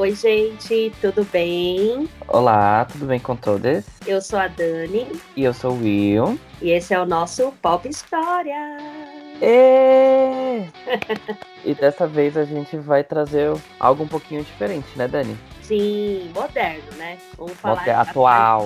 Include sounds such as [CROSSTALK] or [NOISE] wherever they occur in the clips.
Oi, gente, tudo bem? Olá, tudo bem com todos? Eu sou a Dani. E eu sou o Will. E esse é o nosso Pop História. E... [LAUGHS] e dessa vez a gente vai trazer algo um pouquinho diferente, né, Dani? Sim, moderno, né? Vamos falar Moder atual.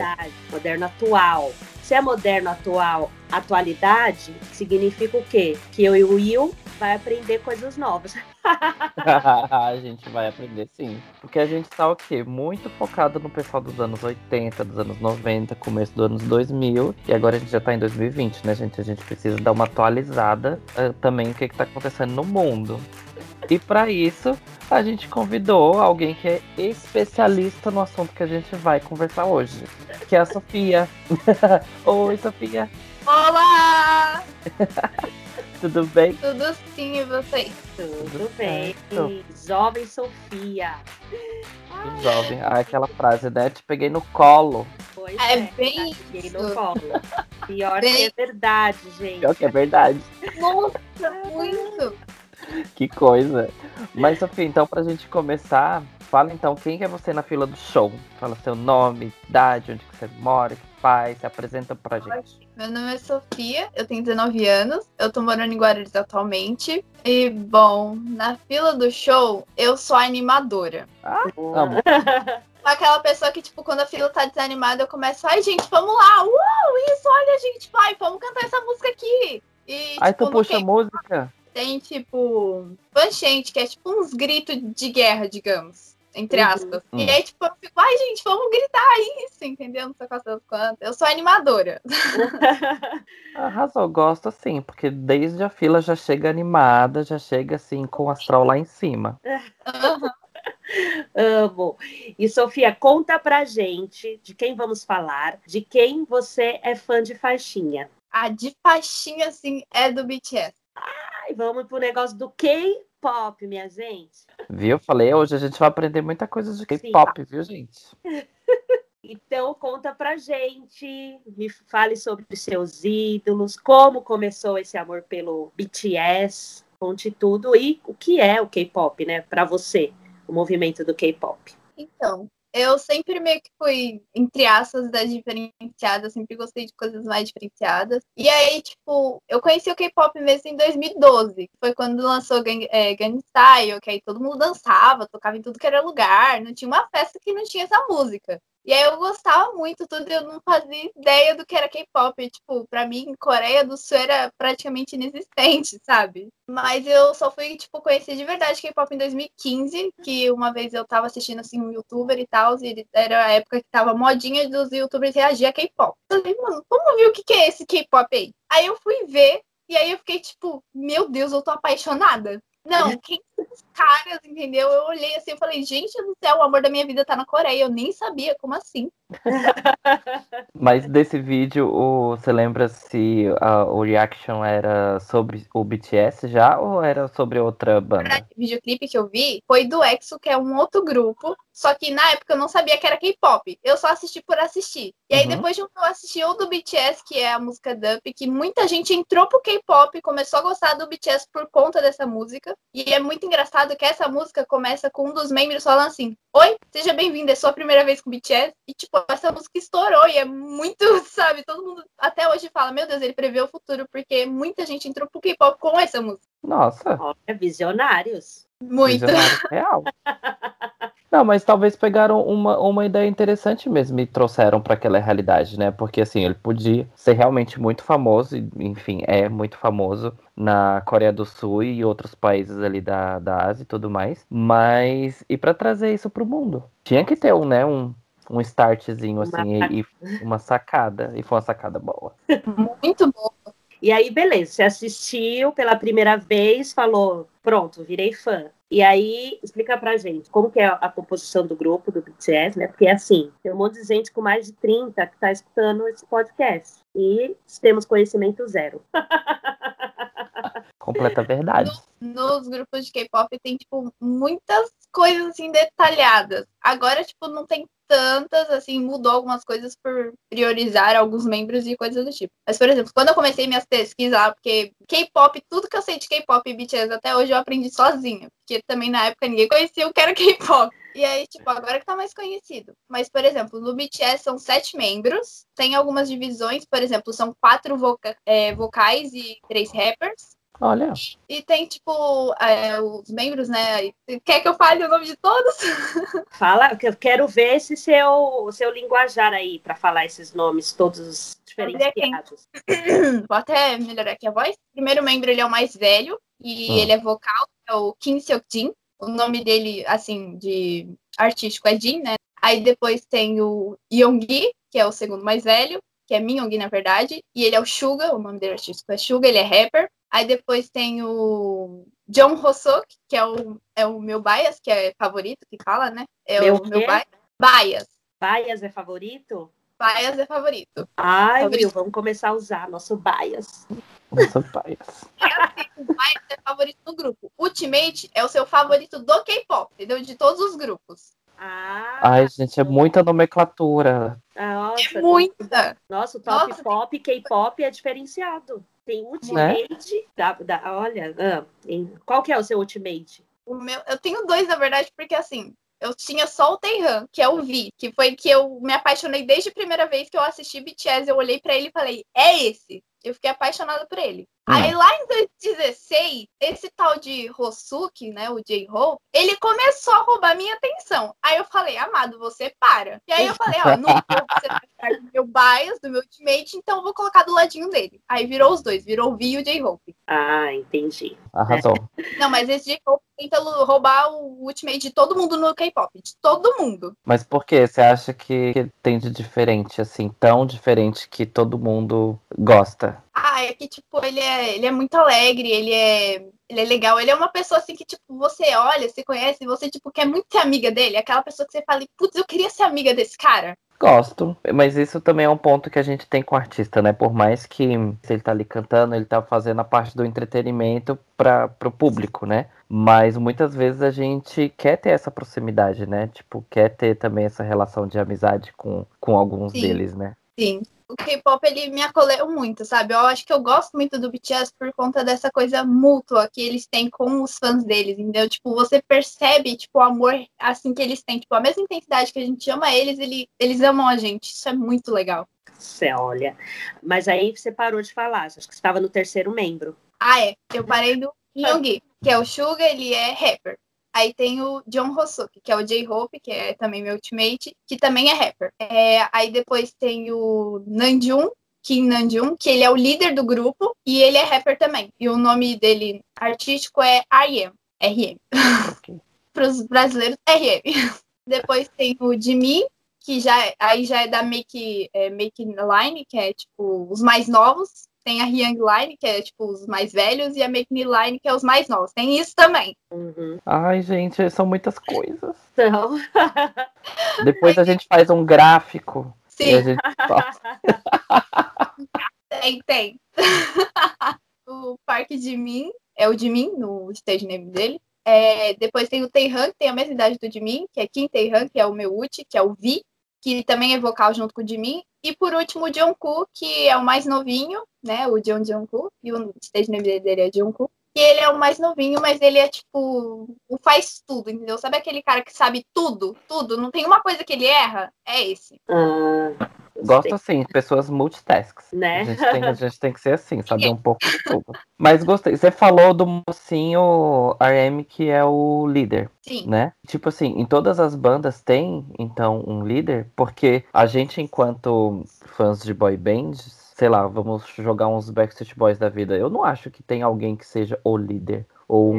Moderno atual. Se é moderno atual, atualidade, significa o quê? Que eu e o Will vai aprender coisas novas. [LAUGHS] [LAUGHS] a gente vai aprender sim. Porque a gente tá o quê? Muito focado no pessoal dos anos 80, dos anos 90, começo dos anos 2000. E agora a gente já tá em 2020, né, gente? A gente precisa dar uma atualizada uh, também o que, que tá acontecendo no mundo. E para isso, a gente convidou alguém que é especialista no assunto que a gente vai conversar hoje, que é a Sofia. [LAUGHS] Oi, Sofia. Olá! Tudo bem? Tudo sim, e vocês? Tudo, Tudo bem. Jovem Sofia. Jovem. Ah, aquela frase, né? Te peguei no colo. Pois é, é bem peguei no colo. Pior bem... que é verdade, gente. Pior que é verdade. Nossa, muito. que coisa. Mas, Sofia, então, pra gente começar, fala então quem é você na fila do show. Fala seu nome, idade, onde você mora, que faz, se apresenta pra gente. Meu nome é Sofia, eu tenho 19 anos, eu tô morando em Guarulhos atualmente. E, bom, na fila do show, eu sou animadora. Ah, amo. [LAUGHS] Aquela pessoa que, tipo, quando a fila tá desanimada, eu começo, ai, gente, vamos lá, uau, isso, olha, gente, vai, vamos cantar essa música aqui. E, Aí tipo, tu puxa a música? tem, tipo, panchente, que é tipo uns gritos de guerra, digamos. Entre uhum. aspas. Uhum. E aí, tipo, eu fico, ai, gente, vamos gritar isso, entendeu? Não sei quantas quantas. Eu sou animadora. [LAUGHS] Arrasou, gosto assim, porque desde a fila já chega animada, já chega assim com o astral lá em cima. Uhum. [LAUGHS] Amo. E Sofia, conta pra gente de quem vamos falar, de quem você é fã de faixinha. A de faixinha, assim, é do BTS. Ai, vamos pro negócio do K-pop, minha gente. Viu? Falei, hoje a gente vai aprender muita coisa de K-pop, viu, gente? [LAUGHS] Então conta pra gente, me fale sobre seus ídolos, como começou esse amor pelo BTS, conte tudo e o que é o K-pop, né, para você, o movimento do K-pop. Então, eu sempre meio que fui, entre aspas, da diferenciada, sempre gostei de coisas mais diferenciadas. E aí, tipo, eu conheci o K-pop mesmo em 2012, foi quando lançou Gang, é, Gang Style, que aí todo mundo dançava, tocava em tudo que era lugar, não tinha uma festa que não tinha essa música. E aí eu gostava muito, tudo, eu não fazia ideia do que era K-pop. Tipo, pra mim, Coreia do Sul era praticamente inexistente, sabe? Mas eu só fui, tipo, conhecer de verdade K-pop em 2015, que uma vez eu tava assistindo, assim, um youtuber e tal, e era a época que tava modinha dos youtubers reagir a K-pop. Eu falei, mano, vamos ver o que, que é esse K-pop aí? Aí eu fui ver, e aí eu fiquei, tipo, meu Deus, eu tô apaixonada. Não, quem caras, entendeu? Eu olhei assim e falei, gente do céu, o amor da minha vida tá na Coreia. Eu nem sabia, como assim? [LAUGHS] Mas desse vídeo, o, você lembra se a, o reaction era sobre o BTS já ou era sobre outra banda? O videoclipe que eu vi foi do EXO, que é um outro grupo. Só que na época eu não sabia que era K-pop. Eu só assisti por assistir. E aí uhum. depois de um eu assisti o do BTS, que é a música Dump, que muita gente entrou pro K-pop, começou a gostar do BTS por conta dessa música. E é muito engraçado que essa música começa com um dos membros falando assim: Oi, seja bem-vindo, é sua primeira vez com o BTS. E, tipo, essa música estourou e é muito, [LAUGHS] sabe? Todo mundo até hoje fala: Meu Deus, ele prevê o futuro, porque muita gente entrou pro K-pop com essa música. Nossa. Olha, visionários. Muito. Visionários real. [LAUGHS] Não, mas talvez pegaram uma, uma ideia interessante mesmo e trouxeram para aquela realidade, né? Porque assim, ele podia ser realmente muito famoso, enfim, é muito famoso na Coreia do Sul e outros países ali da, da Ásia e tudo mais. Mas e para trazer isso pro mundo? Tinha que ter um, né, um, um startzinho assim uma... E, e uma sacada, e foi uma sacada boa. [LAUGHS] Muito boa. E aí, beleza, você assistiu pela primeira vez, falou, pronto, virei fã. E aí, explica pra gente como que é a composição do grupo, do BTS, né? Porque, assim, tem um monte de gente com mais de 30 que tá escutando esse podcast. E temos conhecimento zero. Completa verdade. No, nos grupos de K-pop tem, tipo, muitas coisas, assim, detalhadas. Agora, tipo, não tem tantas, assim, mudou algumas coisas por priorizar alguns membros e coisas do tipo. Mas, por exemplo, quando eu comecei minhas pesquisas, porque K-pop, tudo que eu sei de K-pop e BTS até hoje eu aprendi sozinha. Porque também na época ninguém conhecia o que era K-pop. E aí, tipo, agora que tá mais conhecido. Mas, por exemplo, no BTS são sete membros, tem algumas divisões, por exemplo, são quatro voca é, vocais e três rappers. Olha. E tem, tipo, é, os membros, né? Quer que eu fale o nome de todos? [LAUGHS] Fala, que eu quero ver esse seu, seu linguajar aí para falar esses nomes todos diferenciados. Vou até melhorar aqui a voz. O primeiro membro, ele é o mais velho e Hum. ele é vocal, é o Kim Seok-jin. O nome dele, assim, de artístico é Jin, né? Aí depois tem o Yoongi, que é o segundo mais velho, que é Min Yoongi, na verdade. E ele é o Suga, o nome dele artístico é Suga, ele é rapper. Aí depois tem o John Hossok, que é o, é o meu bias, que é favorito, que fala, né? É Meu o meu quê? bias. Bias. Bias é favorito? Bias é favorito. Ai, Favorito. viu? Vamos começar a usar nosso bias. Nossa, pai. o Bias é favorito do grupo. Ultimate é o seu favorito do K-pop, entendeu? De todos os grupos. Ah, Ai, gente, é muita nomenclatura. nossa, É muita. Nossa, o top Nossa, pop, K-pop é diferenciado. Tem Ultimate. Da, da, olha, ah, em- qual que é o seu Ultimate? O meu, eu tenho dois, na verdade, porque assim, eu tinha só o Taehan, que é o V, que foi que eu me apaixonei desde a primeira vez que eu assisti BTS. Eu olhei pra ele e falei, é esse. Eu fiquei apaixonada por ele. Aí lá em 2016, esse tal de Hosuki, né, o J-Hope, ele começou a roubar minha atenção. Aí eu falei, amado, você para. E aí eu falei, ó, não vou você vai ficar do meu bias, do meu ultimate, então eu vou colocar do ladinho dele. Aí virou os dois, virou o V e o J-Hope. Ah, entendi. Arrasou. [LAUGHS] Não, mas esse J-Hope tenta roubar o ultimate de todo mundo no K-pop, de todo mundo. Mas por que você acha que tem de diferente, assim, tão diferente que todo mundo gosta? Ah, é que, tipo, ele é, ele é muito alegre, ele é, ele é legal. Ele é uma pessoa, assim, que, tipo, você olha, você conhece, você, tipo, quer muito ser amiga dele. Aquela pessoa que você fala, putz, eu queria ser amiga desse cara. Gosto, mas isso também é um ponto que a gente tem com o artista, né? Por mais que se ele tá ali cantando, ele tá fazendo a parte do entretenimento para pro público, né? Mas muitas vezes a gente quer ter essa proximidade, né? Tipo, quer ter também essa relação de amizade com, com alguns Sim. deles, né? Sim. O K-pop, ele me acolheu muito, sabe? Eu acho que eu gosto muito do BTS por conta dessa coisa mútua que eles têm com os fãs deles, entendeu? Tipo, você percebe, tipo, o amor, assim, que eles têm. Tipo, a mesma intensidade que a gente ama eles, ele, eles amam a gente. Isso é muito legal. Você olha. Mas aí você parou de falar. Acho que você estava no terceiro membro. Ah, é. Eu parei do Yoongi, que é o Suga, ele é rapper. Aí tem o John Hosuki, que é o J-Hope, que é também meu ultimate, que também é rapper. É, aí depois tem o Nanjun, Kim Nanjun, que ele é o líder do grupo e ele é rapper também. E o nome dele artístico é RM. RM. Ok. [LAUGHS] Para os brasileiros, RM. [LAUGHS] Depois tem o Jimmy, que já aí já é da Make, é, Make Line, que é tipo os mais novos. Tem a Young Line, que é tipo os mais velhos, e a Make Me Line, que é os mais novos. Tem isso também. Uhum. Ai, gente, são muitas coisas. [LAUGHS] Então, Depois a gente faz um gráfico e a Sim, gente [LAUGHS] tem, tem. [LAUGHS] o Parque de Min é o de Min, no stage name dele. É, depois tem o Taehan, que tem a mesma idade do Jimin, que é Kim Taehan, que é o meu Uchi, que é o Vi, que também é vocal junto com o Jimin. E por último o Jungkook, que é o mais novinho, né? O Jeon Jungkook, e o stage name dele é Jungkook. E ele é o mais novinho, mas ele é tipo, o faz tudo, entendeu? Sabe aquele cara que sabe tudo, tudo, não tem uma coisa que ele erra? É esse. ah, Gosto assim, pessoas multitasks. Né? A, gente tem, a gente tem que ser assim, [LAUGHS] saber um pouco de tudo. Mas gostei. Você falou do mocinho RM que é o líder, Sim. né? Tipo assim, em todas as bandas tem, então, um líder, porque a gente, enquanto fãs de boy bands, sei lá, vamos jogar uns Backstreet Boys da vida. Eu não acho que tem alguém que seja o líder. Ou um,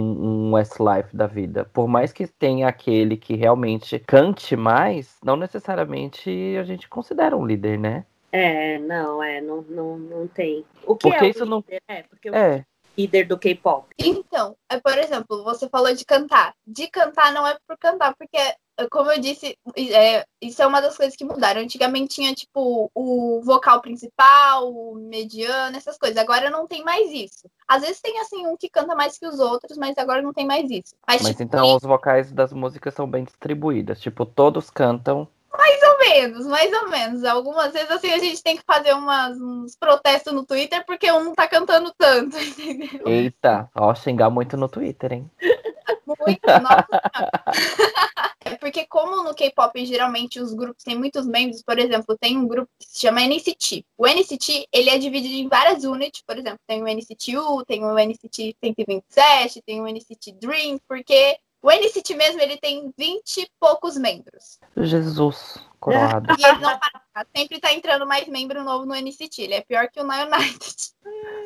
um Westlife da vida. Por mais que tenha aquele que realmente cante mais, não necessariamente a gente considera um líder, né? É, não, é, não, não, não tem. O que Porque é o isso não- líder? É, porque o É, líder do K-pop. Então, é, por exemplo, você falou de cantar. De cantar não é por cantar, porque, como eu disse, é, isso é uma das coisas que mudaram. Antigamente tinha, tipo, o vocal principal, o mediano, essas coisas. Agora não tem mais isso. Às vezes tem, assim, um que canta mais que os outros, mas agora não tem mais isso. Mas, Mas tipo, então os vocais das músicas são bem distribuídas. Tipo, todos cantam. mais ou menos, mais ou menos. Algumas vezes, assim, a gente tem que fazer umas, uns protestos no Twitter porque um não tá cantando tanto, [LAUGHS] entendeu? Eita, ó, xingar muito no Twitter, hein? Muito, nossa. [LAUGHS] É porque como no K-pop geralmente os grupos têm muitos membros, por exemplo, tem um grupo que se chama NCT. O NCT, ele é dividido em várias units, por exemplo, tem o NCT U, tem o NCT 127, tem o NCT Dream, porque o NCT mesmo, ele tem 20 e poucos membros. Jesus, coroado. E ele não para, sempre tá entrando mais membro novo no NCT, ele é pior que o Na United.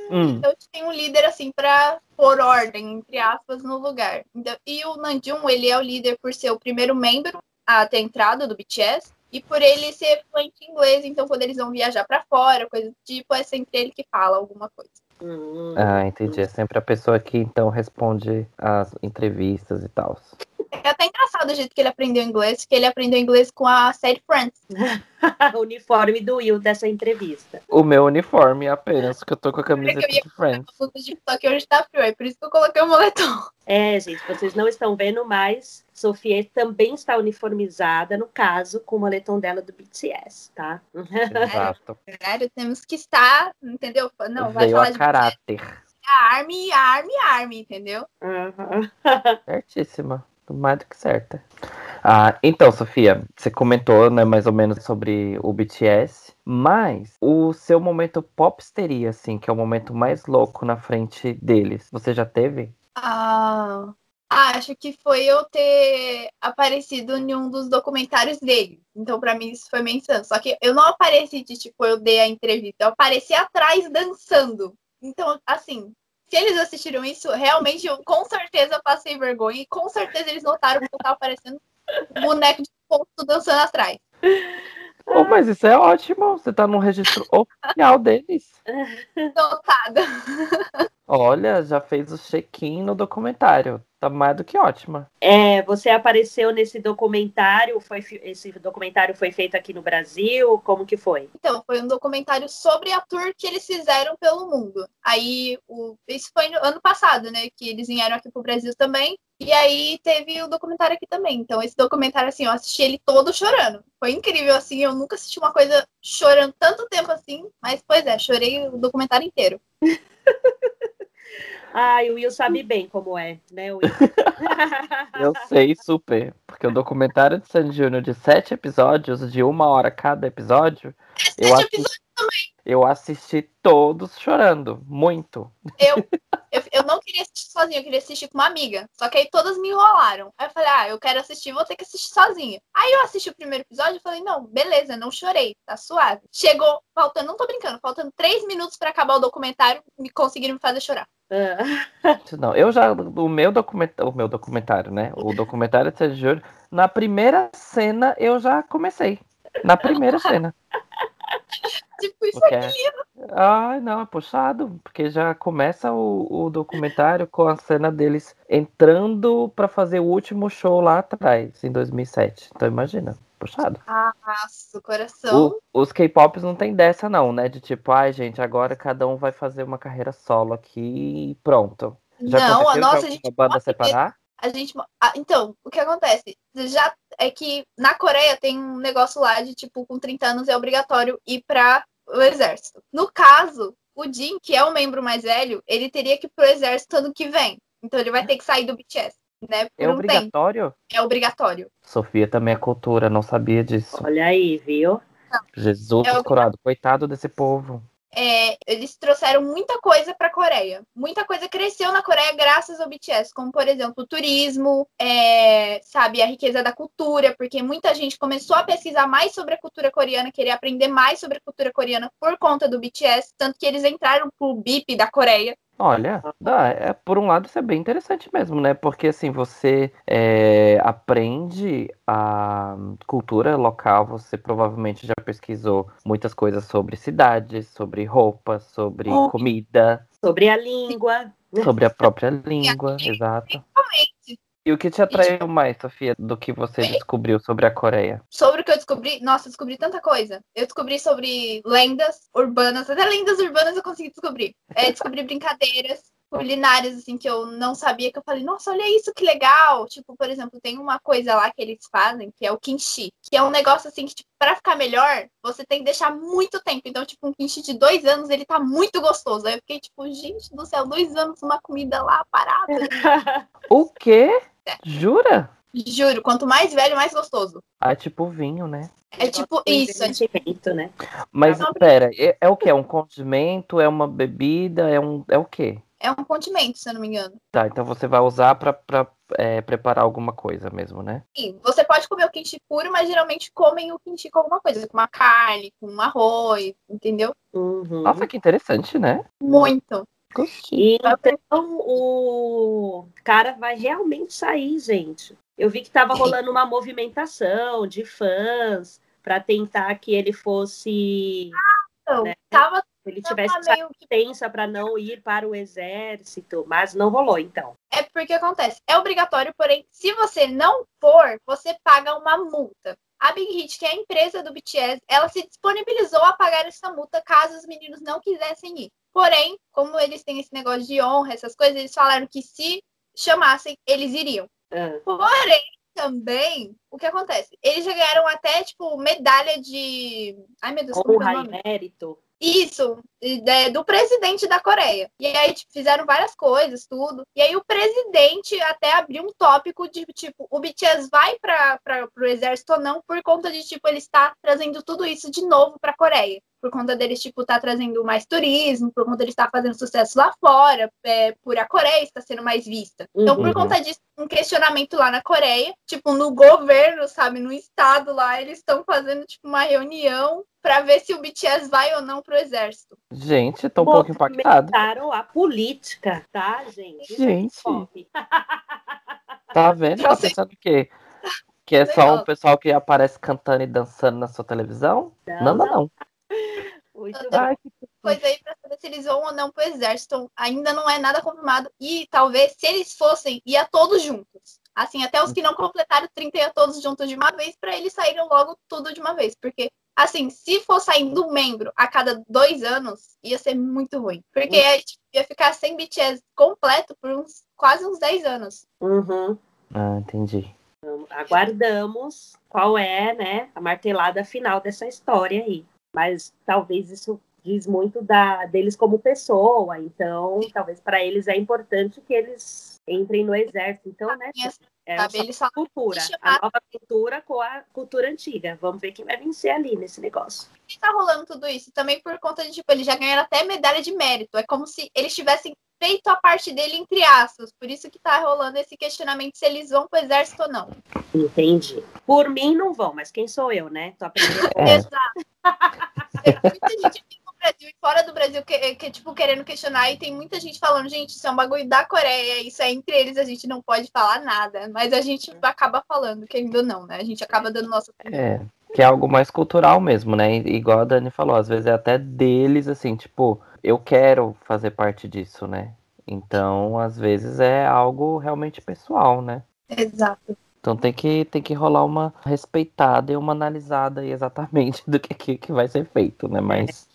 Hum. Então tem um líder assim para pôr ordem, entre aspas, no lugar. Então, e o Namjoon, ele é o líder por ser o primeiro membro a ter entrado do BTS e por ele ser fluente em inglês, então quando eles vão viajar para fora, coisa do tipo, é sempre ele que fala alguma coisa. Hum. Ah, entendi. É sempre a pessoa que então responde as entrevistas e tal. É até engraçado o jeito que ele aprendeu inglês, que ele aprendeu inglês com a série Friends. [LAUGHS] o uniforme do Will dessa entrevista. O meu uniforme apenas, que eu tô com a camiseta ia de Friends. Só que hoje tá frio, é por isso que eu coloquei o moletom. É, gente, vocês não estão vendo, mas Sofia também está uniformizada, no caso, com o moletom dela do BTS, tá? Exato. [LAUGHS] Caralho, temos que estar, entendeu? Não, vai Veio falar a de caráter. a Army, a Army, a Army, entendeu? Aham. [LAUGHS] Certíssima. Mais do que certa. Ah, então, Sofia, você comentou, né, mais ou menos sobre o BTS, mas o seu momento popsteria, assim, que é o momento mais louco na frente deles, você já teve? Ah, acho que foi eu ter aparecido em um dos documentários dele. Então, pra mim, isso foi menção. Só que eu não apareci de, tipo, eu dei a entrevista. Eu apareci atrás dançando. Então, assim, se eles assistiram isso, realmente, eu com certeza passei vergonha. E com certeza eles notaram que eu tava aparecendo um boneco de ponto dançando atrás. Oh, mas isso é ótimo, você tá no registro oficial deles. Notada. Olha, já fez o check-in no documentário. Tá mais do que ótima. É, você apareceu nesse documentário, foi, esse documentário foi feito aqui no Brasil, como que foi? Então, foi um documentário sobre a tour que eles fizeram pelo mundo. Aí, o, isso foi no ano passado, né? Que eles vieram aqui pro Brasil também. E aí teve o documentário aqui também. Então, esse documentário, assim, eu assisti ele todo chorando. Foi incrível, assim. Eu nunca assisti uma coisa chorando tanto tempo assim. Mas, pois é, chorei o documentário inteiro. [LAUGHS] Ai, o Will sabe bem como é, né, Will? [LAUGHS] Eu sei super. Porque o documentário de Sandy Júnior de sete episódios, de uma hora cada episódio, eu, Sete assi- eu assisti todos chorando. Muito. Eu, eu, eu não queria assistir sozinha, eu queria assistir com uma amiga. Só que aí todas me enrolaram. Aí eu falei, ah, eu quero assistir, vou ter que assistir sozinha. Aí eu assisti o primeiro episódio e falei, não, beleza, não chorei, tá suave. Chegou, faltando, não tô brincando, faltando três minutos pra acabar o documentário, me conseguiram me fazer chorar. Ah, [LAUGHS] Não, eu já. O meu documentário. O meu documentário, né? O documentário de Sandy Júnior, na primeira cena eu já comecei. Na primeira cena. [LAUGHS] Tipo, isso Porque é... Ai, não, é puxado. Porque já começa o, o documentário com a cena deles entrando pra fazer o último show lá atrás, em 2007. Então imagina, puxado. Nossa, o coração. O- os K-Pops não tem dessa, não, né? De tipo, ai, gente, agora cada um vai fazer uma carreira solo aqui e pronto. Já não, a nossa, a gente banda separar? A gente. ah, então, o que acontece? Já é que na Coreia tem um negócio lá de, tipo, com 30 anos é obrigatório ir para o exército. No caso, o Jin, que é o membro mais velho, ele teria que ir pro exército ano que vem. Então ele vai ter que sair do BTS, né? É um tempo. obrigatório? É obrigatório. Sofia também é cultura, não sabia disso. olha aí, viu? Jesus É curado, coitado desse povo. É, eles trouxeram muita coisa para a Coreia. Muita coisa cresceu na Coreia graças ao BTS, como por exemplo o turismo, é, sabe, a riqueza da cultura, porque muita gente começou a pesquisar mais sobre a cultura coreana, querer aprender mais sobre a cultura coreana por conta do BTS, tanto que eles entraram pro BIP da Coreia. Olha, dá, é, por um lado isso é bem interessante mesmo, né? Porque assim, você é, aprende a cultura local, você provavelmente já pesquisou muitas coisas sobre cidades, sobre roupas, sobre Oh. comida, Sobre a língua. sobre a própria [LAUGHS] língua, exato. E o que te atraiu mais, Sofia, do que você [LAUGHS] descobriu sobre a Coreia? Sobre o que eu descobri, nossa, eu descobri tanta coisa. Eu descobri sobre lendas urbanas, até lendas urbanas eu consegui descobrir. É, descobri brincadeiras culinárias, assim, que eu não sabia, que eu falei, nossa, olha isso, que legal. Tipo, por exemplo, tem uma coisa lá que eles fazem, que é o kimchi, que é um negócio, assim, que, tipo, pra ficar melhor, você tem que deixar muito tempo. Então, tipo, um kimchi de dois anos, ele tá muito gostoso. Aí eu fiquei, tipo, gente do céu, dois anos uma comida lá parada. [LAUGHS] O quê? Jura? Juro, quanto mais velho, mais gostoso. Ah, é tipo vinho, né? É tipo isso. É tipo... Né? Mas Não, pera, é, é o que? É um condimento? É uma bebida? É um. É o quê? É um condimento, se eu não me engano. Tá, então você vai usar pra, pra é, preparar alguma coisa mesmo, né? Sim, você pode comer o kimchi puro, mas geralmente comem o kimchi com alguma coisa, com uma carne, com um arroz, entendeu? Uhum. Nossa, que interessante, né? Muito. Gostei. Então o cara vai realmente sair, gente. Eu vi que estava rolando uma movimentação de fãs para tentar que ele fosse, Então, Né? tava ele tivesse meio tensa para não ir para o exército, mas não rolou então. É porque acontece, é obrigatório, porém, se você não for, você paga uma multa. A Big Hit, que é a empresa do BTS, ela se disponibilizou a pagar essa multa caso os meninos não quisessem ir. Porém, como eles têm esse negócio de honra, essas coisas, eles falaram que se chamassem, eles iriam. Ah, Porém, também, o que acontece? Eles já ganharam até, tipo, medalha de. Ai, meu Deus, como é e mérito. Isso, é, do presidente da Coreia. E aí tipo, fizeram várias coisas, tudo. E aí o presidente até abriu um tópico de tipo, o BTS vai para o exército ou não, por conta de tipo, ele está trazendo tudo isso de novo para a Coreia. Por conta deles, tipo, tá trazendo mais turismo, por conta de estar fazendo sucesso lá fora, é, por a Coreia estar sendo mais vista. Então, por Uhum. conta disso, um questionamento lá na Coreia, tipo, no governo, sabe, no estado lá, eles estão fazendo, tipo, uma reunião para ver se o BTS vai ou não pro exército. Gente, tô um pouco impactado. A política, tá, gente? É Gente. [LAUGHS] Tá vendo? Tá pensando o quê? Que é só um pessoal que aparece cantando e dançando na sua televisão? Não, não, não. Bom. Ai, coisa aí pra saber se eles vão ou não pro exército. Então, ainda não é nada confirmado. E talvez, se eles fossem, ia todos juntos. Assim, até os que não completaram 30 ia todos juntos de uma vez, pra eles saírem logo tudo de uma vez. Porque, assim, se for saindo um membro a cada dois anos, ia ser muito ruim. Porque a gente ia ficar sem BTS completo por uns quase uns 10 anos. Uhum. Ah, entendi. Então, aguardamos qual é, né, a martelada final dessa história aí. Mas talvez isso diz muito da deles como pessoa, então talvez para eles é importante que eles entrem no exército. Então, né, é essa cultura, a nova cultura com a cultura antiga. Vamos ver quem vai vencer ali nesse negócio. que tá rolando tudo isso? Também por conta de, tipo, eles já ganharam até medalha de mérito. É como se eles tivessem feito a parte dele entre aspas. Por isso que tá rolando esse questionamento se eles vão pro exército ou não. Entendi. Por mim não vão, mas quem sou eu, né? Tô aprendendo. Exato. Tem muita gente aqui no Brasil e fora do Brasil que, que, tipo, querendo questionar, e tem muita gente falando, gente, isso é um bagulho da Coreia, isso é entre eles, a gente não pode falar nada. Mas a gente acaba falando, querendo ou não, né? A gente acaba dando nossa opinião. É, que é algo mais cultural mesmo, né? Igual a Dani falou, às vezes é até deles, assim, tipo, eu quero fazer parte disso, né? Então, às vezes é algo realmente pessoal, né? Exato. Então tem que, tem que rolar uma respeitada e uma analisada aí exatamente [LAUGHS] do que, que, que vai ser feito, né? Mas,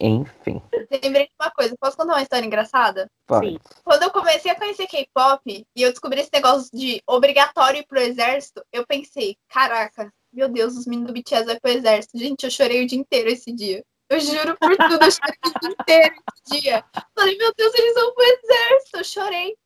enfim, Lembrei de uma coisa, posso contar uma história engraçada? pode. Sim. Quando eu comecei a conhecer K-pop e eu descobri esse negócio de obrigatório ir pro exército, eu pensei, caraca, meu Deus, os meninos do BTS vai pro exército. Gente, eu chorei o dia inteiro esse dia. Eu juro por tudo, eu chorei o dia inteiro esse dia. Falei, meu Deus, eles vão pro exército. Eu chorei.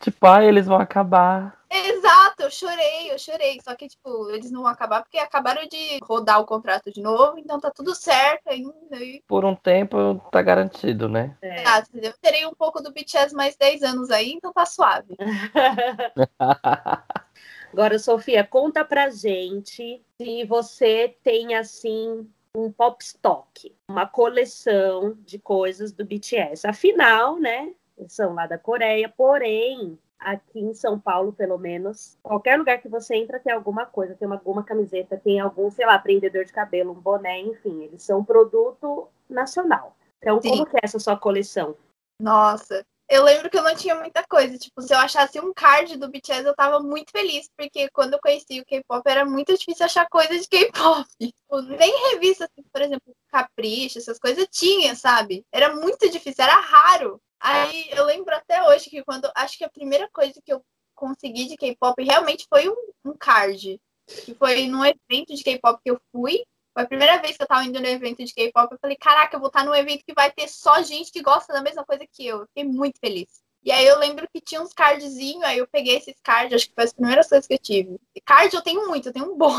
Tipo, ah, eles vão acabar. Exato, eu chorei, eu chorei. Só que, tipo, eles não vão acabar porque acabaram de rodar o contrato de novo, então tá tudo certo ainda. E, Por um tempo tá garantido, né? É. tá, eu terei um pouco do BTS mais 10 anos aí, então tá suave. [LAUGHS] Agora, Sofia, conta pra gente se você tem assim um pop stock, uma coleção de coisas do BTS. Afinal, né, são lá da Coreia, porém, aqui em São Paulo, pelo menos, qualquer lugar que você entra tem alguma coisa, tem uma, alguma camiseta, tem algum, sei lá, prendedor de cabelo, um boné, enfim, eles são um produto nacional. Então, Sim. como que é essa sua coleção? Nossa, eu lembro que eu não tinha muita coisa. Tipo, se eu achasse um card do BTS, eu tava muito feliz, porque quando eu conheci o K-pop era muito difícil achar coisa de K-pop. [LAUGHS] Tipo, nem revista, assim, por exemplo, Capricho, essas coisas tinha, sabe? Era muito difícil, era raro. Aí eu lembro até hoje que quando. Acho que a primeira coisa que eu consegui de K-pop realmente foi um, um card. Que foi num evento de K-pop que eu fui. Foi a primeira vez que eu tava indo no evento de K-pop. Eu falei, caraca, eu vou estar num evento que vai ter só gente que gosta da mesma coisa que eu. Eu fiquei muito feliz. E aí eu lembro que tinha uns cardzinhos, aí eu peguei esses cards, acho que foi as primeiras coisas que eu tive. E card eu tenho muito, eu tenho um bom.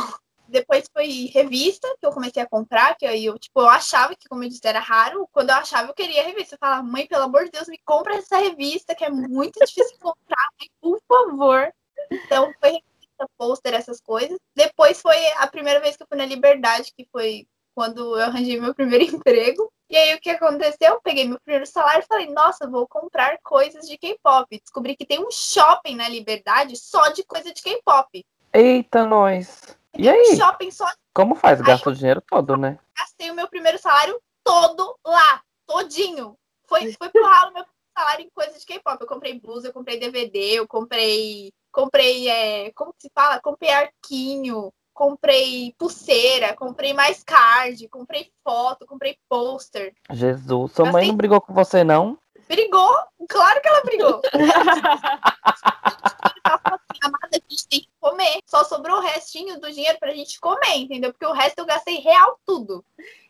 Depois foi revista que eu comecei a comprar, que aí eu, tipo, eu achava que, como eu disse, era raro. Quando eu achava, eu queria a revista. Eu falava, mãe, pelo amor de Deus, me compra essa revista, que é muito difícil comprar, mãe, por favor. Então foi revista, pôster, essas coisas. Depois foi a primeira vez que eu fui na Liberdade, que foi quando eu arranjei meu primeiro [LAUGHS] emprego. E aí o que aconteceu? Eu peguei meu primeiro salário e falei, nossa, vou comprar coisas de K-pop. Descobri que tem um shopping na Liberdade só de coisa de K-pop. Eita, nós! E aí? Shopping só. Como faz? Gasta o dinheiro todo, né? Gastei o meu primeiro salário todo lá, todinho. Foi, foi pro ralo meu salário em coisas de K-pop. Eu comprei blusa, eu comprei DVD, eu comprei. Comprei. É, como que se fala? Comprei arquinho, comprei pulseira, comprei mais card, comprei foto, comprei pôster. Jesus, sua mãe não brigou com você, não? Brigou? Claro que ela brigou. [LAUGHS] A gente tem que comer. Só sobrou o restinho do dinheiro pra gente comer, entendeu? Porque o resto eu gastei real tudo.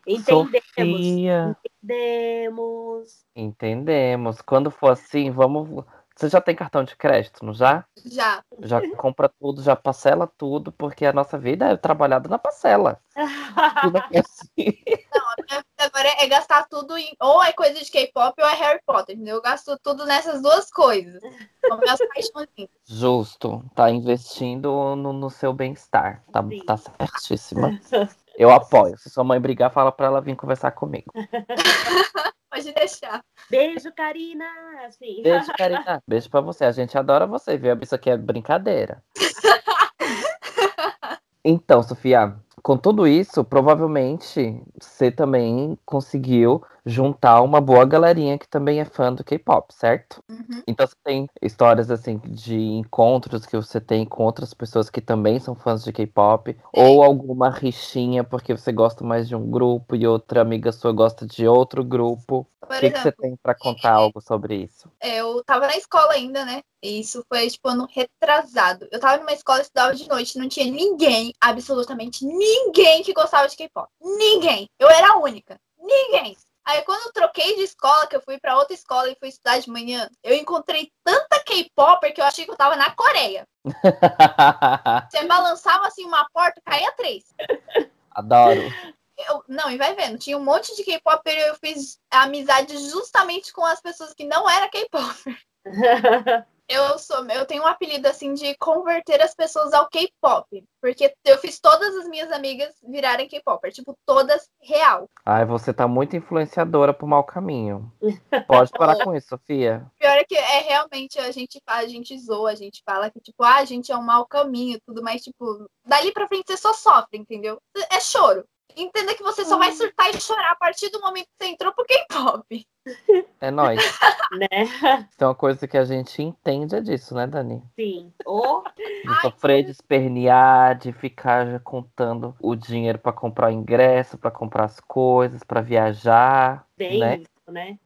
Entendemos. Sofia. Entendemos. Entendemos. Quando for assim, vamos. Você já tem cartão de crédito, não já? Já. Já compra tudo, já parcela tudo, porque a nossa vida é trabalhada na parcela. [LAUGHS] Tudo é assim. Não, a minha vida agora é gastar tudo em. Ou é coisa de K-pop ou é Harry Potter, entendeu? Eu gasto tudo nessas duas coisas. São minhas paixões. Justo. Tá investindo no, no seu bem-estar. Tá, Sim. tá certíssima. Eu apoio. Se sua mãe brigar, fala pra ela vir conversar comigo. [LAUGHS] Pode deixar. Beijo, Karina. Assim. Beijo, [LAUGHS] Karina. Beijo pra você. A gente adora você, viu? Isso aqui é brincadeira. [LAUGHS] Então, Sofia, com tudo isso, provavelmente você também conseguiu juntar uma boa galerinha que também é fã do K-pop, certo? Uhum. Então você tem histórias assim de encontros que você tem com outras pessoas que também são fãs de K-pop, ou alguma rixinha porque você gosta mais de um grupo e outra amiga sua gosta de outro grupo. Por O que, que você exemplo, tem pra contar algo sobre isso? eu tava na escola ainda, né? E isso foi, tipo, ano retrasado. Eu tava numa escola, estudava de noite, não tinha ninguém, absolutamente ninguém que gostava de K-pop. Ninguém. Eu era a única. Ninguém. Aí quando eu troquei de escola, que eu fui pra outra escola e fui estudar de manhã, eu encontrei tanta K-popper que eu achei que eu tava na Coreia. [LAUGHS] Você balançava assim uma porta, caía três. Adoro. Eu, não, e vai vendo, tinha um monte de K-popper e eu fiz amizade justamente com as pessoas que não eram K-popper. [LAUGHS] Eu sou, eu tenho um apelido assim de converter as pessoas ao K-pop, porque eu fiz todas as minhas amigas virarem K-popper, tipo todas real. Ai, você tá muito influenciadora pro mau caminho. Pode [LAUGHS] parar com isso, Sofia. Pior é que é realmente a gente a gente zoa, a gente fala que tipo, ah, a gente é um mau caminho, tudo mais tipo, dali pra frente você só sofre, entendeu? É choro. Entenda que você só vai surtar e chorar a partir do momento que você entrou pro K-pop. É nóis. [LAUGHS] né? Então, uma coisa que a gente entende é disso, né, Dani? Sim. Ou De Ai, sofrer, de espernear, de ficar já contando o dinheiro pra comprar o ingresso, pra comprar as coisas, pra viajar, bem né? isso, né?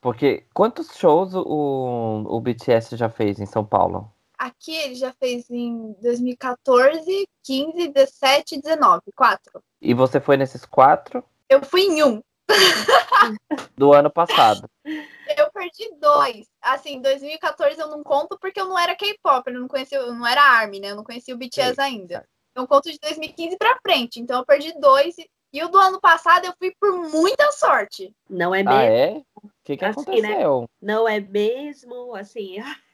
Porque quantos shows o, o BTS já fez em São Paulo? Aqui ele já fez em 2014, 15, 17 e 19. Quatro. E você foi nesses quatro Eu fui em um. [LAUGHS] do ano passado. Eu perdi dois. Assim, 2014 eu não conto porque eu não era K-pop, eu não conhecia, eu não era ARMY, né? Eu não conhecia o BTS Sei, ainda. Eu conto de 2015 pra frente. Então eu perdi dois. E, e o do ano passado eu fui por muita sorte. Não é Ah, mesmo? é? O que, que Assim, né? aconteceu? Não é mesmo? Assim, [LAUGHS]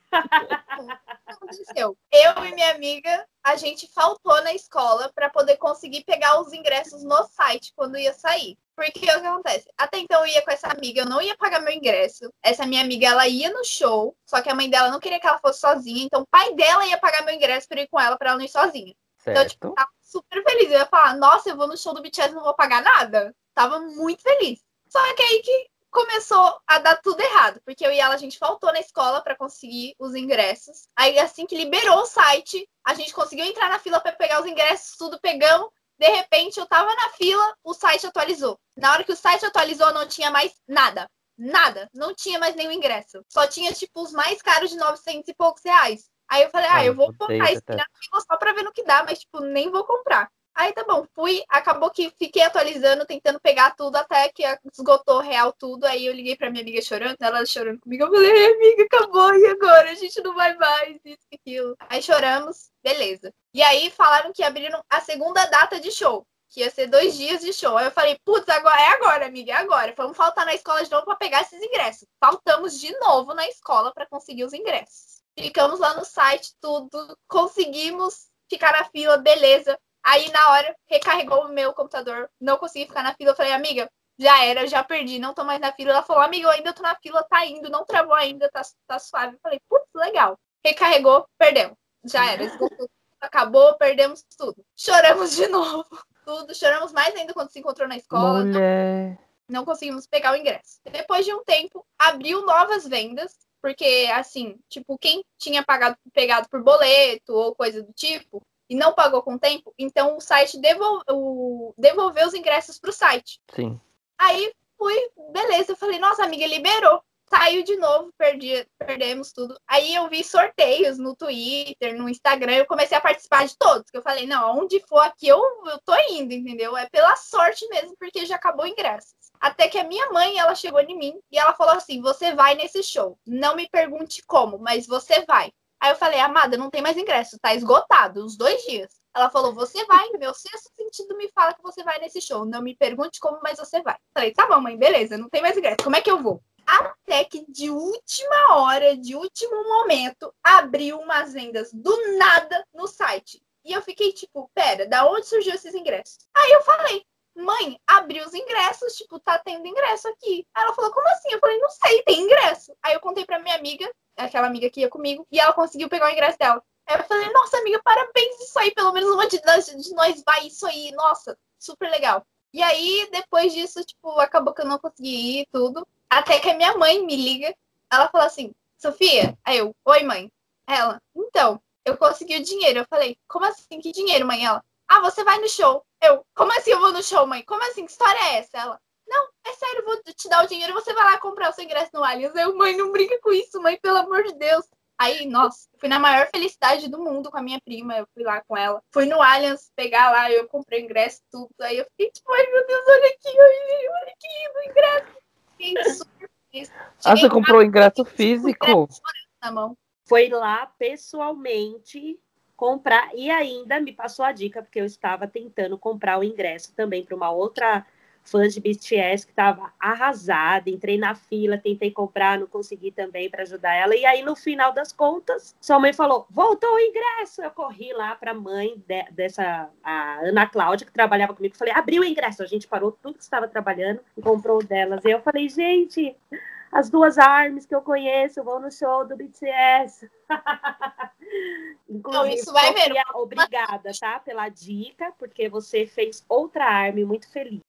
aconteceu? Eu e minha amiga, a gente faltou na escola pra poder conseguir pegar os ingressos no site quando ia sair. Porque o que acontece? Até então eu ia com essa amiga, eu não ia pagar meu ingresso. Essa minha amiga, ela ia no show, só que a mãe dela não queria que ela fosse sozinha, então o pai dela ia pagar meu ingresso pra ir com ela pra ela não ir sozinha. Então, tipo, Certo. tava super feliz. Eu ia falar, nossa, eu vou no show do BTS, não vou pagar nada. Tava muito feliz. Só que aí que começou a dar tudo errado, porque eu e ela, a gente faltou na escola pra conseguir os ingressos. Aí, assim que liberou o site, a gente conseguiu entrar na fila pra pegar os ingressos, tudo pegamos. De repente, eu tava na fila, o site atualizou. Na hora que o site atualizou, não tinha mais nada. Nada. Não tinha mais nenhum ingresso. Só tinha, tipo, os mais caros de 900 e poucos reais. Aí eu falei, ah, eu vou comprar esse na fila só pra ver no que dá, mas, tipo, nem vou comprar. Aí tá bom, fui, acabou que fiquei atualizando, tentando pegar tudo até que esgotou real tudo. Aí eu liguei pra minha amiga chorando, ela chorando comigo. Eu falei, amiga, acabou, e agora? A gente não vai mais, isso e aquilo. Aí choramos, beleza. E aí falaram que abriram a segunda data de show que ia ser dois dias de show. Aí eu falei, putz, agora é agora, amiga, é agora. Vamos faltar na escola de novo para pegar esses ingressos. Faltamos de novo na escola para conseguir os ingressos. Ficamos lá no site, tudo, conseguimos ficar na fila, beleza. Aí na hora recarregou o meu computador, não consegui ficar na fila. Eu falei, amiga, já era, já perdi, não tô mais na fila. Ela falou, amiga, eu ainda tô na fila, tá indo, não travou ainda, tá, tá suave. Eu falei, putz, legal. Recarregou, perdemos. Já era, esgotou, acabou, perdemos tudo. Choramos de novo tudo. Choramos mais ainda quando se encontrou na escola. Mulher. Não, não conseguimos pegar o ingresso. Depois de um tempo, abriu novas vendas, porque, assim, tipo, quem tinha pagado, pegado por boleto ou coisa do tipo, e não pagou com tempo, então o site devolve, o, devolveu os ingressos para o site. Sim. Aí fui, beleza, eu falei, nossa, amiga liberou saiu de novo, perdi, perdemos tudo. Aí eu vi sorteios no Twitter, no Instagram, eu comecei a participar de todos, que eu falei, não, onde for aqui eu, eu tô indo, entendeu? É pela sorte mesmo, porque já acabou o ingresso. Até que a minha mãe, ela chegou em mim e ela falou assim: "Você vai nesse show. Não me pergunte como, mas você vai". Aí eu falei: "Amada, não tem mais ingresso, tá esgotado os dois dias". Ela falou: "Você vai, meu sexto sentido me fala que você vai nesse show. Não me pergunte como, mas você vai". Falei: "Tá bom, mãe, beleza, não tem mais ingresso. Como é que eu vou?" até que de última hora, de último momento, abriu umas vendas do nada no site. E eu fiquei tipo, pera, da onde surgiu esses ingressos? Aí eu falei, mãe, abriu os ingressos, tipo, tá tendo ingresso aqui. Ela falou, como assim? Eu falei, não sei, tem ingresso. Aí eu contei pra minha amiga, aquela amiga que ia comigo, e ela conseguiu pegar o ingresso dela. Aí eu falei, nossa, amiga, parabéns, isso aí, pelo menos uma de de nós vai, isso aí, nossa, super legal. E aí, depois disso, tipo, acabou que eu não consegui ir tudo. Até que a minha mãe me liga, ela fala assim, Sofia, aí eu, oi mãe. Ela, então, eu consegui o dinheiro. Eu falei, como assim? Que dinheiro, mãe? Ela, ah, você vai no show. Eu, como assim eu vou no show, mãe? Como assim? Que história é essa? Ela, não, é sério, eu vou te dar o dinheiro, você vai lá comprar o seu ingresso no Allianz. Eu, mãe, não brinca com isso, mãe, pelo amor de Deus. Aí, nossa, fui na maior felicidade do mundo com a minha prima, eu fui lá com ela. Fui no Allianz pegar lá, eu comprei ingresso, tudo. Aí eu fiquei tipo, ai meu Deus, olha aqui, olha aqui, o ingresso [LAUGHS] ah, você comprou o ingresso físico? Na mão. Foi lá pessoalmente comprar e ainda me passou a dica porque eu estava tentando comprar o ingresso também para uma outra fãs de BTS que estava arrasada, entrei na fila, tentei comprar, não consegui também para ajudar ela. E aí, no final das contas, sua mãe falou: voltou o ingresso. Eu corri lá para a mãe de, dessa, a Ana Cláudia, que trabalhava comigo, falei: abriu o ingresso. A gente parou tudo que estava trabalhando e comprou delas. E eu falei: gente, as duas armas que eu conheço vão no show do BTS. [LAUGHS] Inclusive, isso vai ver. obrigada, tá? Pela dica, porque você fez outra arma muito feliz.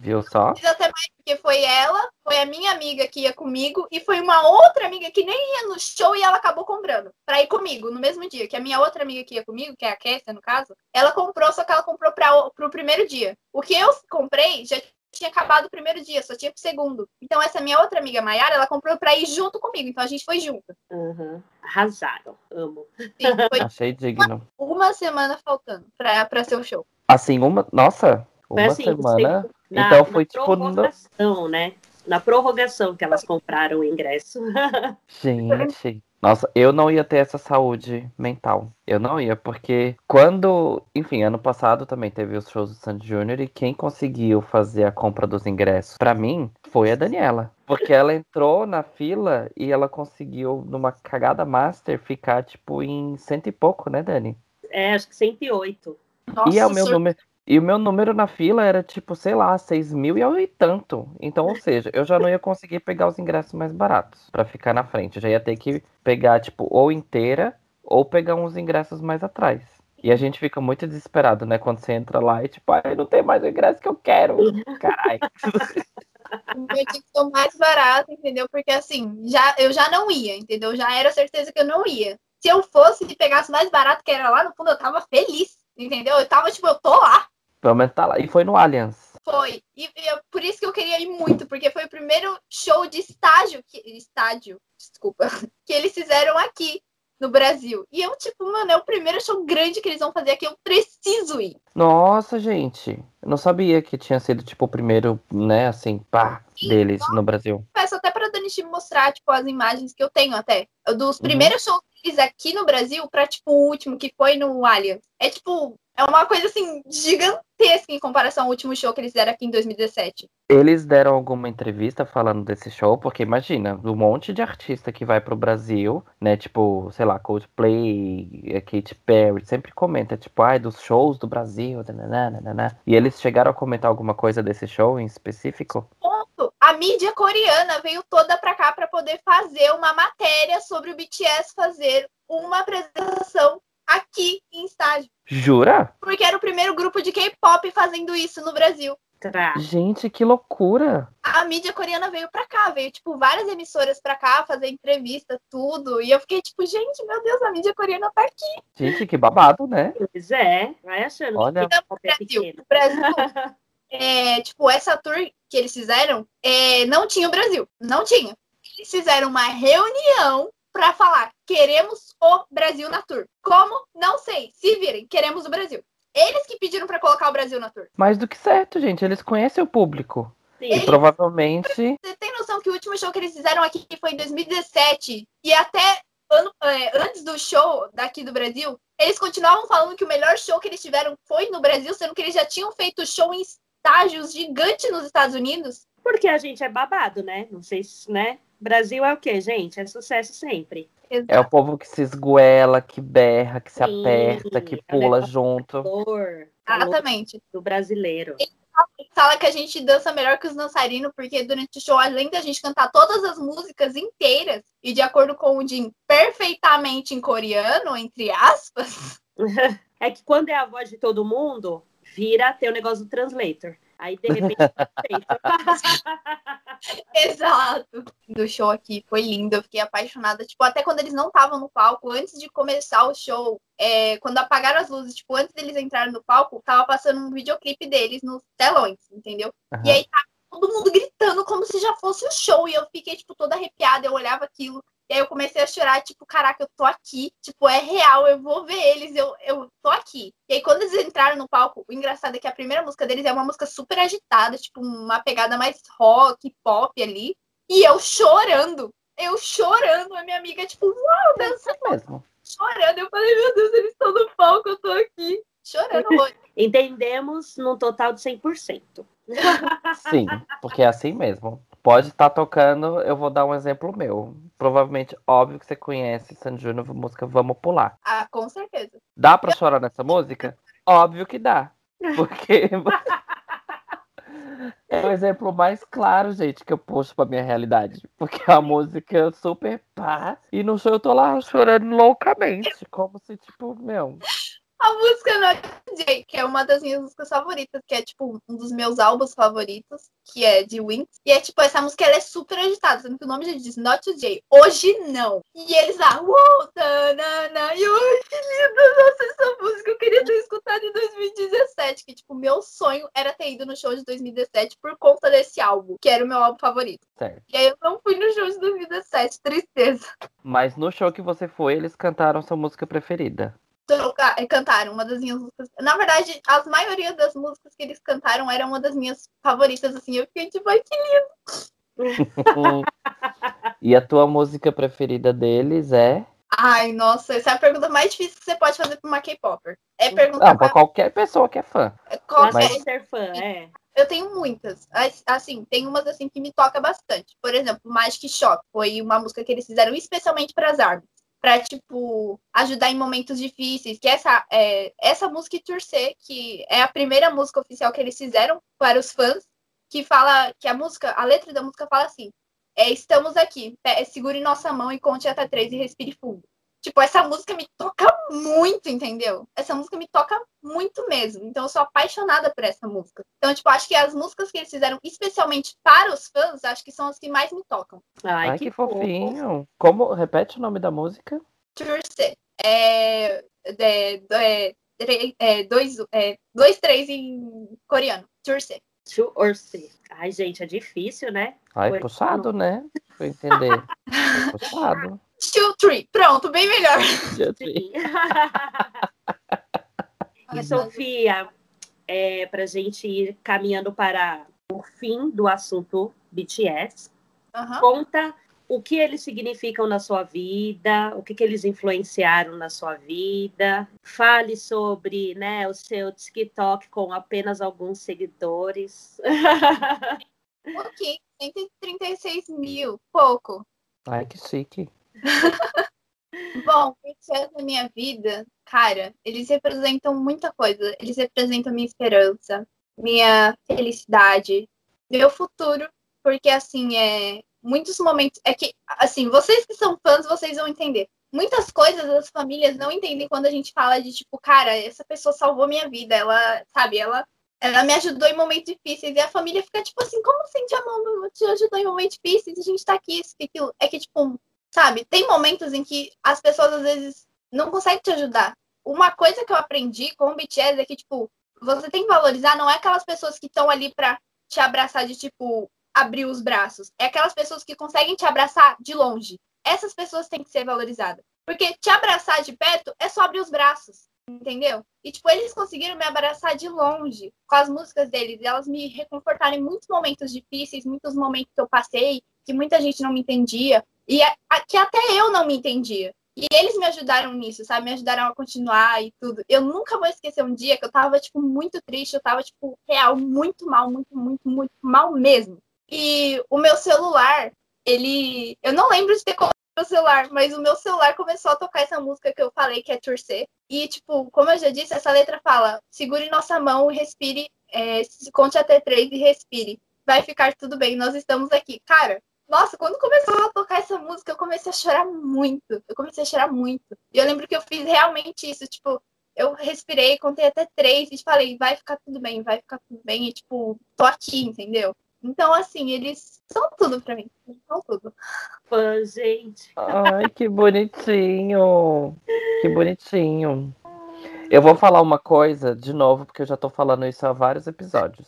Viu só? Fiz até mais porque foi ela, foi a minha amiga que ia comigo e foi uma outra amiga que nem ia no show e ela acabou comprando pra ir comigo no mesmo dia. Que a minha outra amiga que ia comigo, que é a Kessia, no caso, ela comprou, só que ela comprou pra, pro primeiro dia. O que eu comprei já tinha acabado o primeiro dia, só tinha pro segundo. Então, essa minha outra amiga, Maiara, ela comprou pra ir junto comigo. Então, a gente foi junto. Uhum. Arrasaram. Amo. Sim, foi [LAUGHS] Achei digno. Uma, uma, semana faltando pra, pra ser o show. Assim, uma. Nossa, uma assim, semana. Na, então, foi na tipo. Prorrogação, né? Na prorrogação que elas compraram o ingresso. [LAUGHS] Gente. Nossa, eu não ia ter essa saúde mental. Eu não ia, porque quando. Enfim, ano passado também teve os shows do Sandy Júnior e quem conseguiu fazer a compra dos ingressos para mim foi a Daniela. Porque ela entrou na fila e ela conseguiu, numa cagada master, ficar tipo em cento e pouco, né, Dani? É, acho que 108. Nossa, e é o meu número. E o meu número na fila era tipo, sei lá, 6 mil e tanto. Então, ou seja, eu já não ia conseguir pegar os ingressos mais baratos para ficar na frente. Eu já ia ter que pegar, tipo, ou inteira ou pegar uns ingressos mais atrás. E a gente fica muito desesperado, né? Quando você entra lá e tipo, ai, não tem mais o ingresso que eu quero. [LAUGHS] Caralho. Eu tinha que ser mais barato, entendeu? Porque assim, já, eu já não ia, entendeu? Já era certeza que eu não ia. Se eu fosse e pegasse mais barato, que era lá no fundo, eu tava feliz, entendeu? Eu tava tipo, eu tô lá. Pelo menos tá lá. E foi no Allianz. Foi. E, e por isso que eu queria ir muito, porque foi o primeiro show de estágio, que, estádio, desculpa, [LAUGHS] que eles fizeram aqui. no Brasil. E eu, tipo, mano, é o primeiro show grande que eles vão fazer aqui, eu preciso ir. Nossa, gente. Eu não sabia que tinha sido, tipo, o primeiro, né, assim, pá, Sim, deles no Brasil. Peço até pra Dani Chi mostrar, tipo, as imagens que eu tenho até. Dos Uhum. primeiros shows deles aqui no Brasil pra, tipo, o último que foi no Allianz. É, tipo, é uma coisa, assim, gigantesca em comparação ao último show que eles fizeram aqui em 2017. Eles deram alguma entrevista falando desse show, porque imagina, um monte de artista que vai pro Brasil, né? Tipo, sei lá, Coldplay, Katy Perry, sempre comenta, tipo, ai, dos shows do Brasil, nananana. E eles chegaram a comentar alguma coisa desse show em específico? ponto, a mídia coreana veio toda pra cá pra poder fazer uma matéria sobre o BTS fazer uma apresentação aqui em estádio. Jura? Porque era o primeiro grupo de K-pop fazendo isso no Brasil. Tra. Gente, que loucura! A mídia coreana veio pra cá, veio, tipo, várias emissoras pra cá fazer entrevista, tudo. E eu fiquei, tipo, gente, meu Deus, a mídia coreana tá aqui Gente, que babado, né? Pois é, vai achando Olha. é Brasil. pequeno. O Brasil, [LAUGHS] é, tipo, essa tour que eles fizeram, é, não tinha o Brasil. Não tinha. Eles fizeram uma reunião pra falar, queremos o Brasil na tour. Como? Não sei. Se virem, queremos o Brasil. Eles que pediram pra colocar o Brasil na tour. Mais do que certo, gente. Eles conhecem o público. E Sim. provavelmente. Você tem noção que o último show que eles fizeram aqui foi em 2017 e até ano, é, antes do show daqui do Brasil, eles continuavam falando que o melhor show que eles tiveram foi no Brasil, sendo que eles já tinham feito show em estágios gigantes nos Estados Unidos. Porque a gente é babado, né? Não sei se, né? Brasil é o quê, gente? É sucesso sempre. É o povo que se esguela, que berra, que se Sim, aperta, que é o pula junto. Calor Exatamente. do brasileiro. Fala que a gente dança melhor que os dançarinos, porque durante o show, além da gente cantar todas as músicas inteiras, e de acordo com o Jim, perfeitamente em coreano, entre aspas, [LAUGHS] É que quando é a voz de todo mundo, vira ter o negócio do translator. Aí, de repente, [LAUGHS] Exato. Do show aqui foi lindo, eu fiquei apaixonada. Tipo, até quando eles não estavam no palco, antes de começar o show, é, quando apagaram as luzes, tipo, antes deles entrarem no palco, tava passando um videoclipe deles nos telões, entendeu? Aham. E aí tava todo mundo gritando como se já fosse o show. E eu fiquei, tipo, toda arrepiada, eu olhava aquilo. E aí eu comecei a chorar, tipo, caraca, eu tô aqui. Tipo, é real, eu vou ver eles, eu, eu tô aqui. E aí quando eles entraram no palco, o engraçado é que a primeira música deles é uma música super agitada, tipo, uma pegada mais rock, pop ali. E eu chorando. Eu chorando, a minha amiga, tipo, uau, dançando, mesmo. chorando. Eu falei, meu Deus, eles estão no palco, eu tô aqui. Chorando [LAUGHS] entendemos num total de 100%. [LAUGHS] [LAUGHS] Sim, porque é assim mesmo. Pode estar tocando, eu vou dar um exemplo meu. Provavelmente, óbvio que você conhece Sandy Júnior, música Vamos Pular. Ah, com certeza. Dá pra chorar nessa música? Óbvio que dá. [LAUGHS] Porque é o exemplo mais claro, gente, que eu puxo pra minha realidade. Porque a música é super pá. E no show eu tô lá chorando loucamente. Como se, tipo, meu. A música Not J, que é uma das minhas músicas favoritas, que é tipo um dos meus álbuns favoritos, que é de Wings. E é tipo, essa música ela é super agitada, sendo que o nome já diz Not Today. Hoje não. E eles lá, uou, tanana, e eu, que linda, nossa, essa música eu queria ter escutado em 2017. Que, tipo, meu sonho era ter ido no show de 2017 por conta desse álbum, que era o meu álbum favorito. Certo. E aí eu não fui no show de 2017, tristeza. Mas no show que você foi, eles cantaram sua música preferida. Tocar- eh, cantaram uma das minhas músicas. Na verdade, a maioria das músicas que eles cantaram era uma das minhas favoritas, assim. Eu fiquei tipo, ai, que lindo. [LAUGHS] e a tua música preferida deles é. Ai, nossa, essa é a pergunta mais difícil que você pode fazer pra uma K-Popper. É perguntar Não, pra pra qualquer pessoa que é fã. qualquer. Mas- ser fã, é. Eu tenho muitas. As- Assim, tem umas assim que me toca bastante. Por exemplo, Magic Shop foi uma música que eles fizeram especialmente para as armas. Pra, tipo, ajudar em momentos difíceis. Que essa, é, essa música Torcer, que é a primeira música oficial que eles fizeram para os fãs, que fala que a música, a letra da música fala assim: é, estamos aqui, segure nossa mão e conte até três e respire fundo. Tipo, essa música me toca muito, entendeu? Essa música me toca muito mesmo. Então, eu sou apaixonada por essa música. Então, tipo, acho que as músicas que eles fizeram especialmente para os fãs, acho que são as que mais me tocam. Ai, Ai, que, que, fofo. fofinho. Como? Repete o nome da música? Turce. É, é, é, tre- é, dois, é, dois, três em coreano. Turce. To. Ai, gente, é difícil, né? Ai, Foi. puxado, né? Pra eu entender. [LAUGHS] Foi puxado. Two, three. Pronto, bem melhor. Sim. [LAUGHS] e Sofia, é, para a gente ir caminhando para o fim do assunto BTS, Aham. conta o que eles significam na sua vida, o que, que eles influenciaram na sua vida. Fale sobre né, o seu TikTok com apenas alguns seguidores. [LAUGHS] Ok, 136 mil, pouco. Ai, que chique. [LAUGHS] Bom, BTS na minha vida, cara, eles representam muita coisa. Eles representam minha esperança, minha felicidade, meu futuro, porque assim, é muitos momentos é que assim, vocês que são fãs, vocês vão entender. Muitas coisas as famílias não entendem quando a gente fala de tipo, cara, essa pessoa salvou minha vida, ela, sabe, ela ela me ajudou em momentos difíceis. E a família fica tipo assim, como assim te amando, te ajudou em momentos difíceis? A gente tá aqui, isso, aquilo. É que, tipo, sabe, tem momentos em que as pessoas às vezes não conseguem te ajudar. Uma coisa que eu aprendi com o BTS é que, tipo, você tem que valorizar, não é aquelas pessoas que estão ali pra te abraçar de, tipo, abrir os braços. É aquelas pessoas que conseguem te abraçar de longe. Essas pessoas têm que ser valorizadas. Porque te abraçar de perto é só abrir os braços. Entendeu? E, tipo, eles conseguiram me abraçar de longe com as músicas deles. Elas me reconfortaram em muitos momentos difíceis, muitos momentos que eu passei, que muita gente não me entendia. E a, a, que até eu não me entendia. E eles me ajudaram nisso, sabe? Me ajudaram a continuar e tudo. Eu nunca vou esquecer um dia que eu tava, tipo, muito triste. Eu tava, tipo, real, muito mal, muito, muito, muito mal mesmo. E o meu celular, ele. Eu não lembro de ter meu celular, mas o meu celular começou a tocar essa música que eu falei, que é Torcer. E, tipo, como eu já disse, essa letra fala: segure nossa mão respire, é, conte até três e respire. Vai ficar tudo bem, nós estamos aqui. Cara, nossa, quando começou a tocar essa música, eu comecei a chorar muito. Eu comecei a chorar muito. E eu lembro que eu fiz realmente isso, tipo, eu respirei, contei até três e falei, vai ficar tudo bem, vai ficar tudo bem. E, tipo, tô aqui, entendeu? Então, assim, eles são tudo pra mim. Eles são tudo. Fã, gente. Ai, que bonitinho. Que bonitinho. Eu vou falar uma coisa de novo, porque eu já tô falando isso há vários episódios.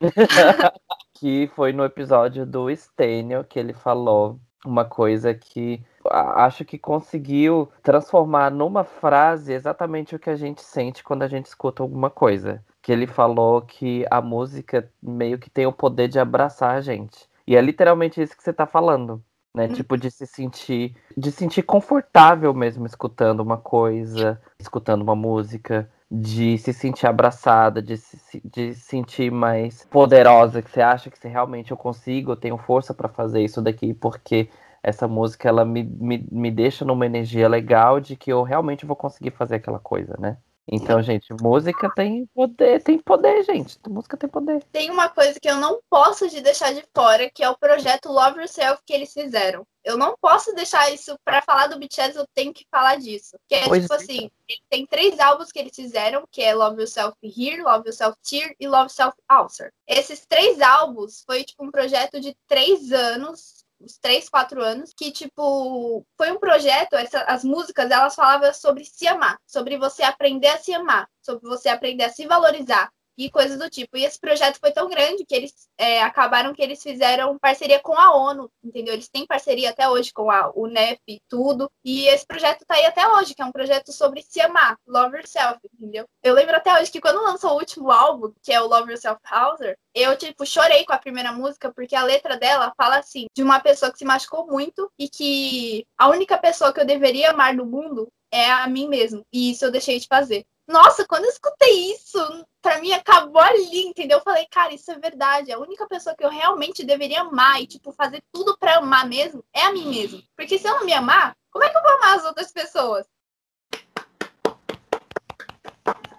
[LAUGHS] que foi no episódio do Stênio que ele falou uma coisa que acho que conseguiu transformar numa frase exatamente o que a gente sente quando a gente escuta alguma coisa. Que ele falou que a música meio que tem o poder de abraçar a gente. E é literalmente isso que você tá falando. Né? Tipo, de se sentir. De sentir confortável mesmo escutando uma coisa, escutando uma música, de se sentir abraçada, de se de sentir mais poderosa, que você acha que se realmente eu consigo, eu tenho força para fazer isso daqui, porque essa música ela me, me, me deixa numa energia legal de que eu realmente vou conseguir fazer aquela coisa, né? Então, gente, música tem poder, tem poder, gente. Música tem poder. Tem uma coisa que eu não posso de deixar de fora, que é o projeto Love Yourself que eles fizeram. Eu não posso deixar isso para falar do BTS, eu tenho que falar disso. Que é Pois tipo é. assim, tem três álbuns que eles fizeram, que é Love Yourself Here, Love Yourself Tear e Love Yourself Answer. Esses três álbuns foi tipo um projeto de três anos uns três, quatro anos, que, tipo, foi um projeto, essa, as músicas, elas falavam sobre se amar, sobre você aprender a se amar, sobre você aprender a se valorizar e coisas do tipo. E esse projeto foi tão grande que eles é, acabaram que eles fizeram parceria com a ONU, entendeu? Eles têm parceria até hoje com a UNEP e tudo. E esse projeto tá aí até hoje, que é um projeto sobre se amar, Love Yourself, entendeu? Eu lembro até hoje que quando lançou o último álbum, que é o Love Yourself Hauser, eu, tipo, chorei com a primeira música, porque a letra dela fala assim, de uma pessoa que se machucou muito e que a única pessoa que eu deveria amar no mundo é a mim mesmo. E isso eu deixei de fazer. Nossa, quando eu escutei isso, pra mim acabou ali, entendeu? Eu falei, cara, isso é verdade. A única pessoa que eu realmente deveria amar e, tipo, fazer tudo pra amar mesmo é a mim mesmo. Porque se eu não me amar, como é que eu vou amar as outras pessoas?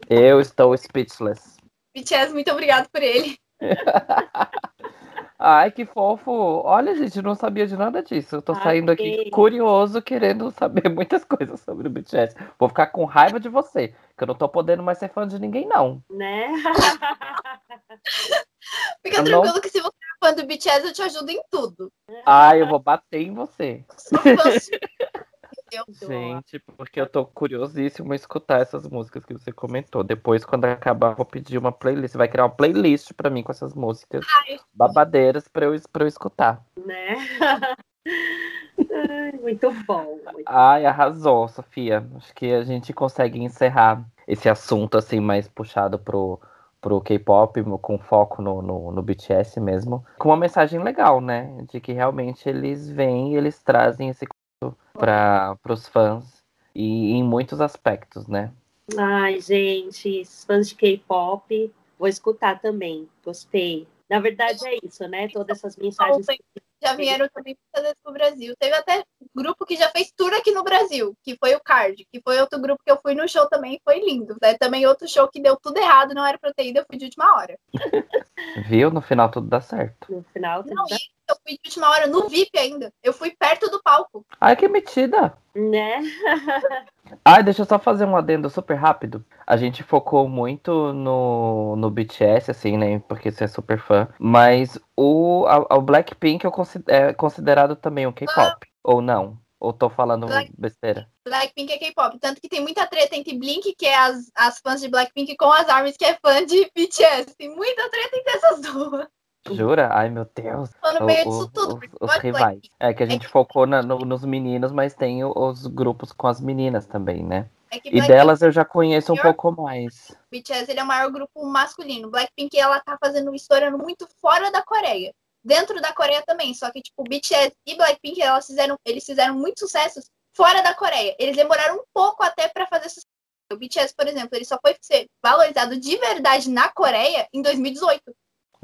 Eu estou speechless. BTS, muito obrigado por ele. [LAUGHS] Ai, que fofo. Olha, gente, eu não sabia de nada disso. Eu tô Ai, saindo aqui curioso, querendo saber [LAUGHS] muitas coisas sobre o BTS. Vou ficar com raiva de você, que eu não tô podendo mais ser fã de ninguém, não. né? [LAUGHS] Fica Eu não- tranquilo que se você é fã do BTS, eu te ajudo em tudo. Ai, eu vou bater em você. [LAUGHS] Sua, entendeu? Gente, porque eu tô curiosíssimo em escutar essas músicas que você comentou. Depois, quando acabar, eu vou pedir uma playlist. Você vai criar uma playlist pra mim com essas músicas Ai, babadeiras pra eu, pra eu escutar. né? [LAUGHS] Ai, muito bom. Muito Ai, arrasou, Sofia. Acho que a gente consegue encerrar esse assunto assim mais puxado pro, pro K-pop, com foco no, no, no, BTS mesmo, com uma mensagem legal, né? De que realmente eles vêm e eles trazem esse para os fãs e em muitos aspectos, né? Ai, gente, fãs de K-pop, vou escutar também. Gostei. Na verdade é isso, né? Todas essas mensagens. Já vieram também muitas vezes pro Brasil. Teve até grupo que já fez tour aqui no Brasil, que foi o Card, que foi outro grupo que eu fui no show também, foi lindo. Né? Também outro show que deu tudo errado, não era pra ter ido, eu fui de última hora. [LAUGHS] Viu? No final tudo dá certo. No final tudo não, dá... eu fui de última hora no VIP ainda. Eu fui perto do palco. Ai, que metida! Né? [LAUGHS] Ai, deixa eu só fazer um adendo super rápido. A gente focou muito no, no BTS, assim, né? Porque você é super fã. Mas o, a, o Blackpink é considerado também um K-pop. Ah. Ou não? Ou tô falando Black... besteira? Blackpink é K-pop. Tanto que tem muita treta entre Blink, que é as, as fãs de Blackpink, com as ARMYs, que é fã de BTS. Tem muita treta entre essas duas. Jura? Ai, meu Deus. Tô no meio disso tudo. Os, os rivais. É que a gente é focou na, no, nos meninos, mas tem os grupos com as meninas também, né? É e delas eu já conheço um pouco mais. BTS ele é o maior grupo masculino. Blackpink ela tá fazendo história muito fora da Coreia. Dentro da Coreia também, só que tipo BTS e Blackpink elas fizeram, eles fizeram muitos sucessos fora da Coreia. Eles demoraram um pouco até para fazer sucesso. O BTS, por exemplo, ele só foi ser valorizado de verdade na Coreia em 2018.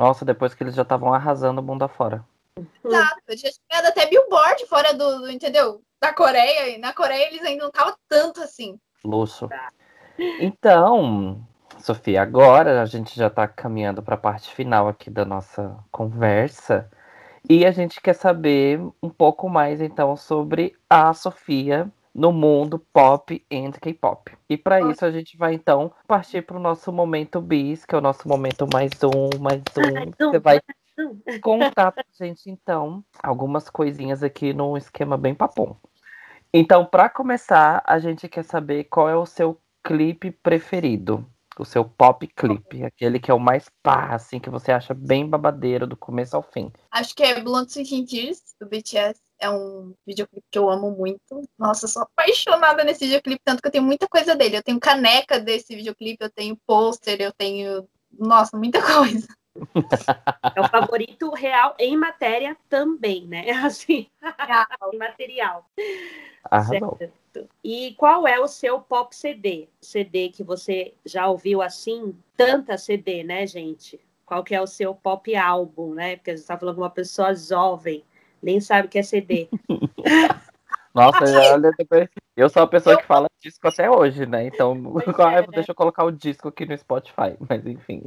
Nossa, depois que eles já estavam arrasando o mundo afora. Exato, já tinha até Billboard fora do, do, entendeu? Da Coreia, e na Coreia eles ainda não estavam tanto assim. Luxo. Então, Sofia, agora a gente já está caminhando para a parte final aqui da nossa conversa. E a gente quer saber um pouco mais então sobre a Sofia no mundo pop e K-pop. E para isso a gente vai então partir para o nosso momento bis, que é o nosso momento mais um, mais um. Você vai [LAUGHS] contar pra gente então algumas coisinhas aqui num esquema bem papum. Então, para começar, a gente quer saber qual é o seu clipe preferido. O seu pop clipe, aquele que é o mais pá, assim, que você acha bem babadeiro do começo ao fim. Acho que é Sweet Tears, do BTS é um videoclipe que eu amo muito. Nossa, eu sou apaixonada nesse videoclipe, tanto que eu tenho muita coisa dele. Eu tenho caneca desse videoclipe, eu tenho pôster, eu tenho. Nossa, muita [LAUGHS] coisa. É o favorito real em matéria também, né? [LAUGHS] Assim, em material. Certo. E qual é o seu pop CD? CD que você já ouviu assim? Tanta CD, né, gente? Qual que é o seu pop álbum, né? Porque a gente está falando de uma pessoa jovem nem sabe o que é CD. [LAUGHS] Nossa, olha, eu sou a pessoa que fala disco até hoje, né? Então, [LAUGHS] é, né? deixa eu colocar o disco aqui no Spotify, mas enfim.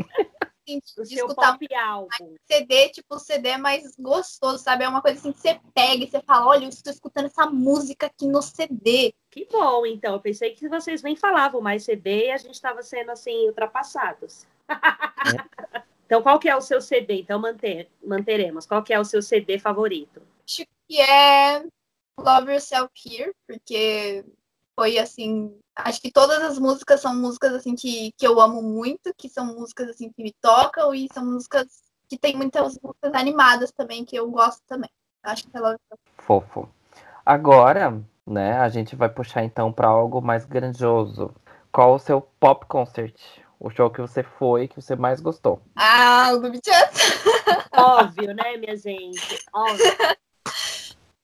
O disco tá álbum. CD, tipo, o CD é mais gostoso, sabe? É uma coisa assim que você pega e você fala, olha, eu estou escutando essa música aqui no CD. Que bom, então. Eu pensei que vocês nem falavam mais CD e a gente estava sendo, assim, ultrapassados. É. [LAUGHS] Então, qual que é o seu CD? Então, manter, manteremos. Qual que é o seu CD favorito? Acho que é Love Yourself Here, porque foi assim, acho que todas as músicas são músicas assim que, que eu amo muito, que são músicas assim que me tocam e são músicas que tem muitas músicas animadas também que eu gosto também. Acho que é Love Yourself. Fofo. Agora, né, a gente vai puxar então para algo mais grandioso. Qual o seu pop concert? O show que você foi que você mais gostou? Ah, o do BTS. [LAUGHS] Óbvio, né, minha gente? Óbvio.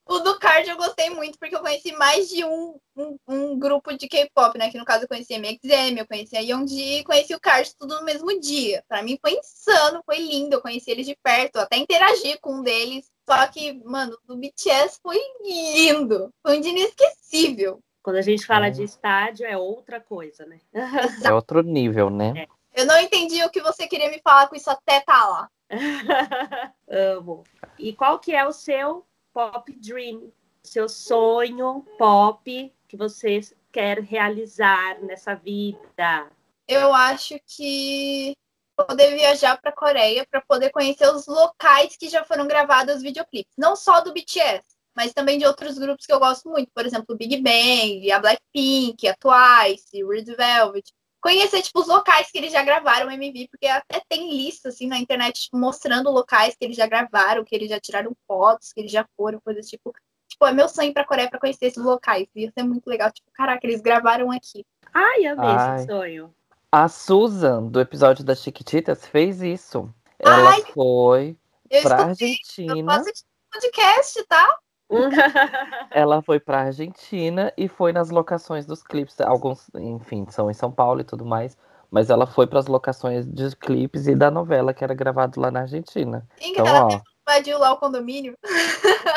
O do Card eu gostei muito, porque eu conheci mais de um, um, um grupo de K-pop, né? Que no caso eu conheci a MXM, eu conheci a Yeonji e conheci o Card tudo no mesmo dia. Pra mim foi insano, foi lindo. Eu conheci eles de perto, até interagi com um deles. Só que, mano, do BTS foi lindo. Foi um dia inesquecível. Quando a gente fala de estádio, é outra coisa, né? [LAUGHS] É outro nível, né? É. Eu não entendi o que você queria me falar com isso até tá lá. [LAUGHS] Amo. E qual que é o seu pop dream? Seu sonho pop que você quer realizar nessa vida? Eu acho que poder viajar para Coreia para poder conhecer os locais que já foram gravados os videoclipes, não só do BTS, mas também de outros grupos que eu gosto muito, por exemplo, o Big Bang, a Blackpink, a Twice, o Red Velvet. Conhecer, tipo, os locais que eles já gravaram o MV, porque até tem lista, assim, na internet, tipo, mostrando locais que eles já gravaram, que eles já tiraram fotos, que eles já foram, coisas tipo. tipo, é meu sonho pra Coreia pra conhecer esses locais. Ia ser muito legal. Tipo, caraca, eles gravaram aqui. Ai, amei Ai. esse sonho. A Susan, do episódio das Chiquititas, fez isso. Ela Ai, foi Eu pra escutei, eu Argentina. faço esse podcast, tá? [LAUGHS] Ela foi pra Argentina e foi nas locações dos clipes. Alguns, enfim, são em São Paulo e tudo mais. Mas ela foi pras locações dos clipes e da novela que era gravado lá na Argentina. Sim, Então, ela ó, invadiu lá o condomínio.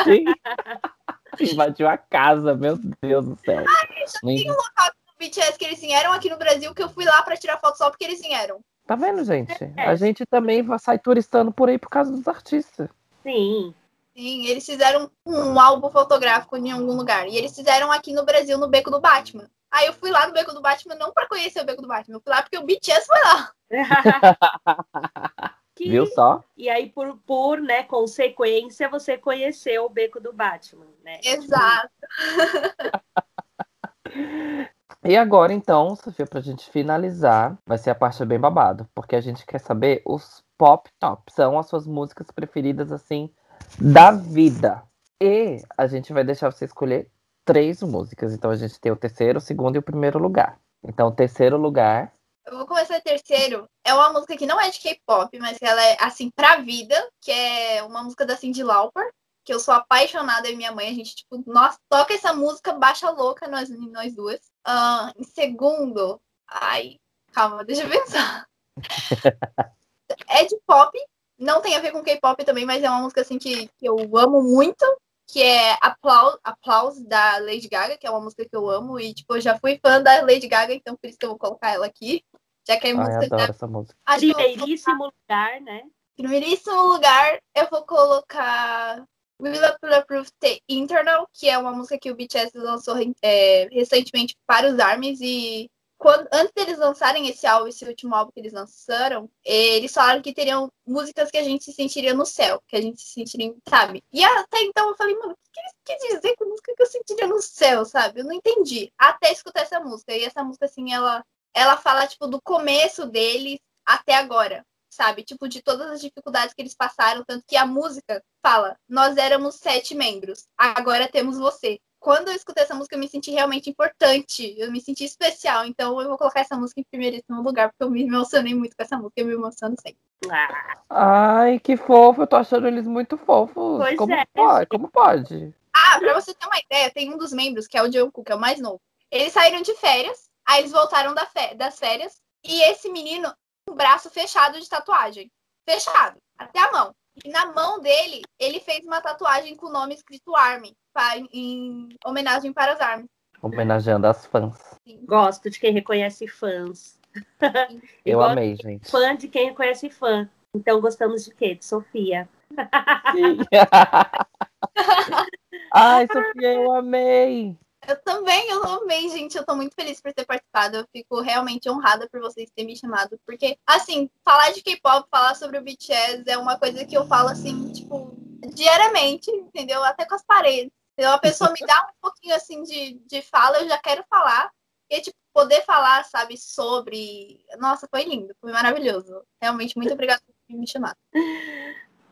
sim. [LAUGHS] invadiu a casa, meu Deus do céu. Não- O BTS que eles vieram aqui no Brasil, que eu fui lá pra tirar foto só porque eles vieram. Tá vendo, gente? É. A gente também vai sai turistando por aí por causa dos artistas. Sim. Sim, eles fizeram um álbum fotográfico em algum lugar. E eles fizeram aqui no Brasil, no Beco do Batman. Aí eu fui lá no Beco do Batman não pra conhecer o Beco do Batman, eu fui lá porque o BTS foi lá. [LAUGHS] Que- Viu só? E aí, por, por né, consequência, você conheceu o beco do Batman, né? Exato. [LAUGHS] E agora, então, Sofia, pra gente finalizar, vai ser a parte bem babado, porque a gente quer saber os pop top. São as suas músicas preferidas, assim, da vida. E a gente vai deixar você escolher três músicas. Então a gente tem o terceiro, o segundo e o primeiro lugar. Então, o terceiro lugar. Eu vou começar terceiro. É uma música que não é de K-pop, mas que ela é assim pra vida, que é uma música da Cyndi Lauper, que eu sou apaixonada e minha mãe, a gente tipo, nós toca essa música baixa louca nós nós duas. Ah, em segundo, ai, calma, deixa eu pensar. [LAUGHS] é de pop, não tem a ver com K-pop também, mas é uma música assim que, que eu amo muito, que é Applause, Applause da Lady Gaga, que é uma música que eu amo e tipo, eu já fui fã da Lady Gaga, então por isso que eu vou colocar ela aqui. Já que é Ai, música adoro essa música. Acho Primeiríssimo lugar, né? primeiríssimo lugar, eu vou colocar Will Proof The Internal, que é uma música que o BTS lançou é, recentemente para os ARMYs e quando, antes deles lançarem esse álbum, esse último álbum que eles lançaram, eles falaram que teriam músicas que a gente se sentiria no céu, que a gente se sentiria, sabe? E até então eu falei, mano, o que eles querem dizer com música que eu sentiria no céu, sabe? Eu não entendi. Até escutar essa música. E essa música, assim, ela, ela fala, tipo, do começo deles até agora sabe? Tipo, de todas as dificuldades que eles passaram, tanto que a música fala, nós éramos sete membros, agora temos você. Quando eu escutei essa música, eu me senti realmente importante, eu me senti especial, então eu vou colocar essa música em primeiríssimo lugar, porque eu me emocionei muito com essa música, eu me emociono sempre. Ah, Ai, que fofo. Eu tô achando eles muito fofos. Pois como é. pode? Como pode? Ah, pra você ter uma ideia, tem um dos membros, que é o Jungkook, que é o mais novo. Eles saíram de férias, aí eles voltaram da das férias, e esse menino, um braço fechado de tatuagem. Fechado, até a mão. E na mão dele, ele fez uma tatuagem com o nome escrito Army, pa- em homenagem para as Army. Homenageando as fãs. gosto de quem reconhece fãs. [LAUGHS] Eu amei, gente. Fã de quem reconhece fã. Então gostamos de quê? De Sofia. Sim. [LAUGHS] Ai, Sofia, eu amei. Eu também, eu amei, gente. Eu tô muito feliz por ter participado. Eu fico realmente honrada por vocês terem me chamado. Porque, assim, falar de K-pop, falar sobre o BTS é uma coisa que eu falo, assim, tipo, diariamente, entendeu? Até com as paredes. Então, a pessoa me dá um pouquinho, assim, de, de fala, eu já quero falar. E, tipo, poder falar, sabe, sobre. Nossa, foi lindo, foi maravilhoso. Realmente, muito obrigada por me chamado.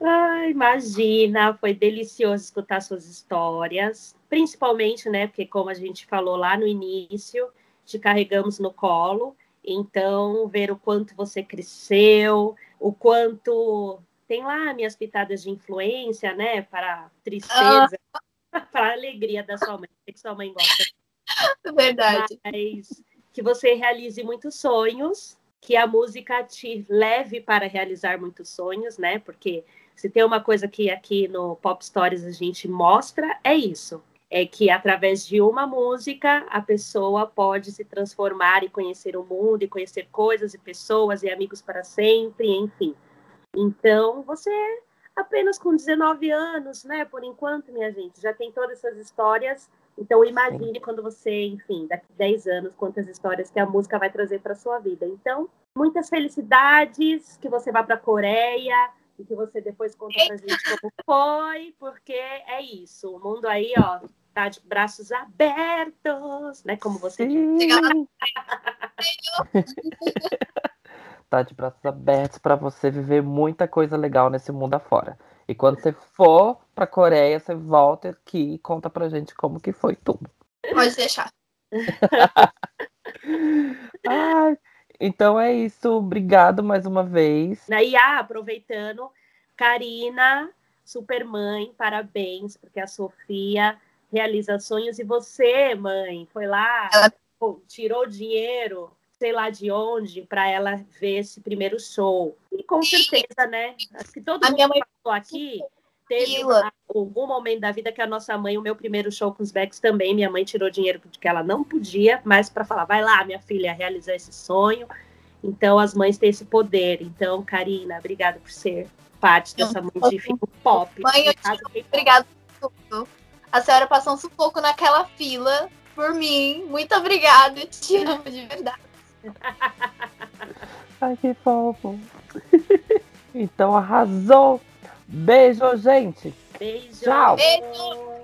Ah, imagina, foi delicioso escutar suas histórias, principalmente, né, porque como a gente falou lá no início, te carregamos no colo, então ver o quanto você cresceu, o quanto tem lá minhas pitadas de influência, né, para tristeza, [LAUGHS] para a alegria da sua mãe, que sua mãe gosta Verdade. mas que você realize muitos sonhos, que a música te leve para realizar muitos sonhos, né? Porque se tem uma coisa que aqui no Pop Stories a gente mostra, é isso. É que através de uma música a pessoa pode se transformar e conhecer o mundo, e conhecer coisas e pessoas e amigos para sempre, enfim. Então, você apenas com 19 anos, né? Por enquanto, minha gente, já tem todas essas histórias então imagine quando você, enfim, daqui a 10 anos, quantas histórias que a música vai trazer para sua vida. Então, muitas felicidades, que você vá para a Coreia e que você depois conta pra gente como foi, porque é isso. O mundo aí, ó, tá de braços abertos, né? Como você disse. [LAUGHS] Tá de braços abertos para você viver muita coisa legal nesse mundo afora. E quando você for pra Coreia, você volta aqui e conta pra gente como que foi tudo. Pode deixar. [LAUGHS] Ai, então é isso. Obrigado mais uma vez. E ah, aproveitando, Karina, supermãe, parabéns, porque a Sofia realiza sonhos e você, mãe, foi lá, Ela- pô, tirou dinheiro, sei lá de onde, para ela ver esse primeiro show. E com certeza, né? Acho que todo A mundo minha mãe aqui teve uma- algum momento da vida que a nossa mãe, o meu primeiro show com os Becks também, minha mãe tirou dinheiro porque ela não podia, mas para falar, vai lá, minha filha, realizar esse sonho. Então as mães têm esse poder. Então, Karina, obrigada por ser parte dessa mãe sou de filme pop. Mãe, eu K-pop. Obrigada por tudo. A senhora passou um sufoco naquela fila por mim. Muito obrigada. Eu te [LAUGHS] amo de verdade. Ai, que fofo. [LAUGHS] então arrasou. Beijo, gente. Beijo. Tchau. Beijo.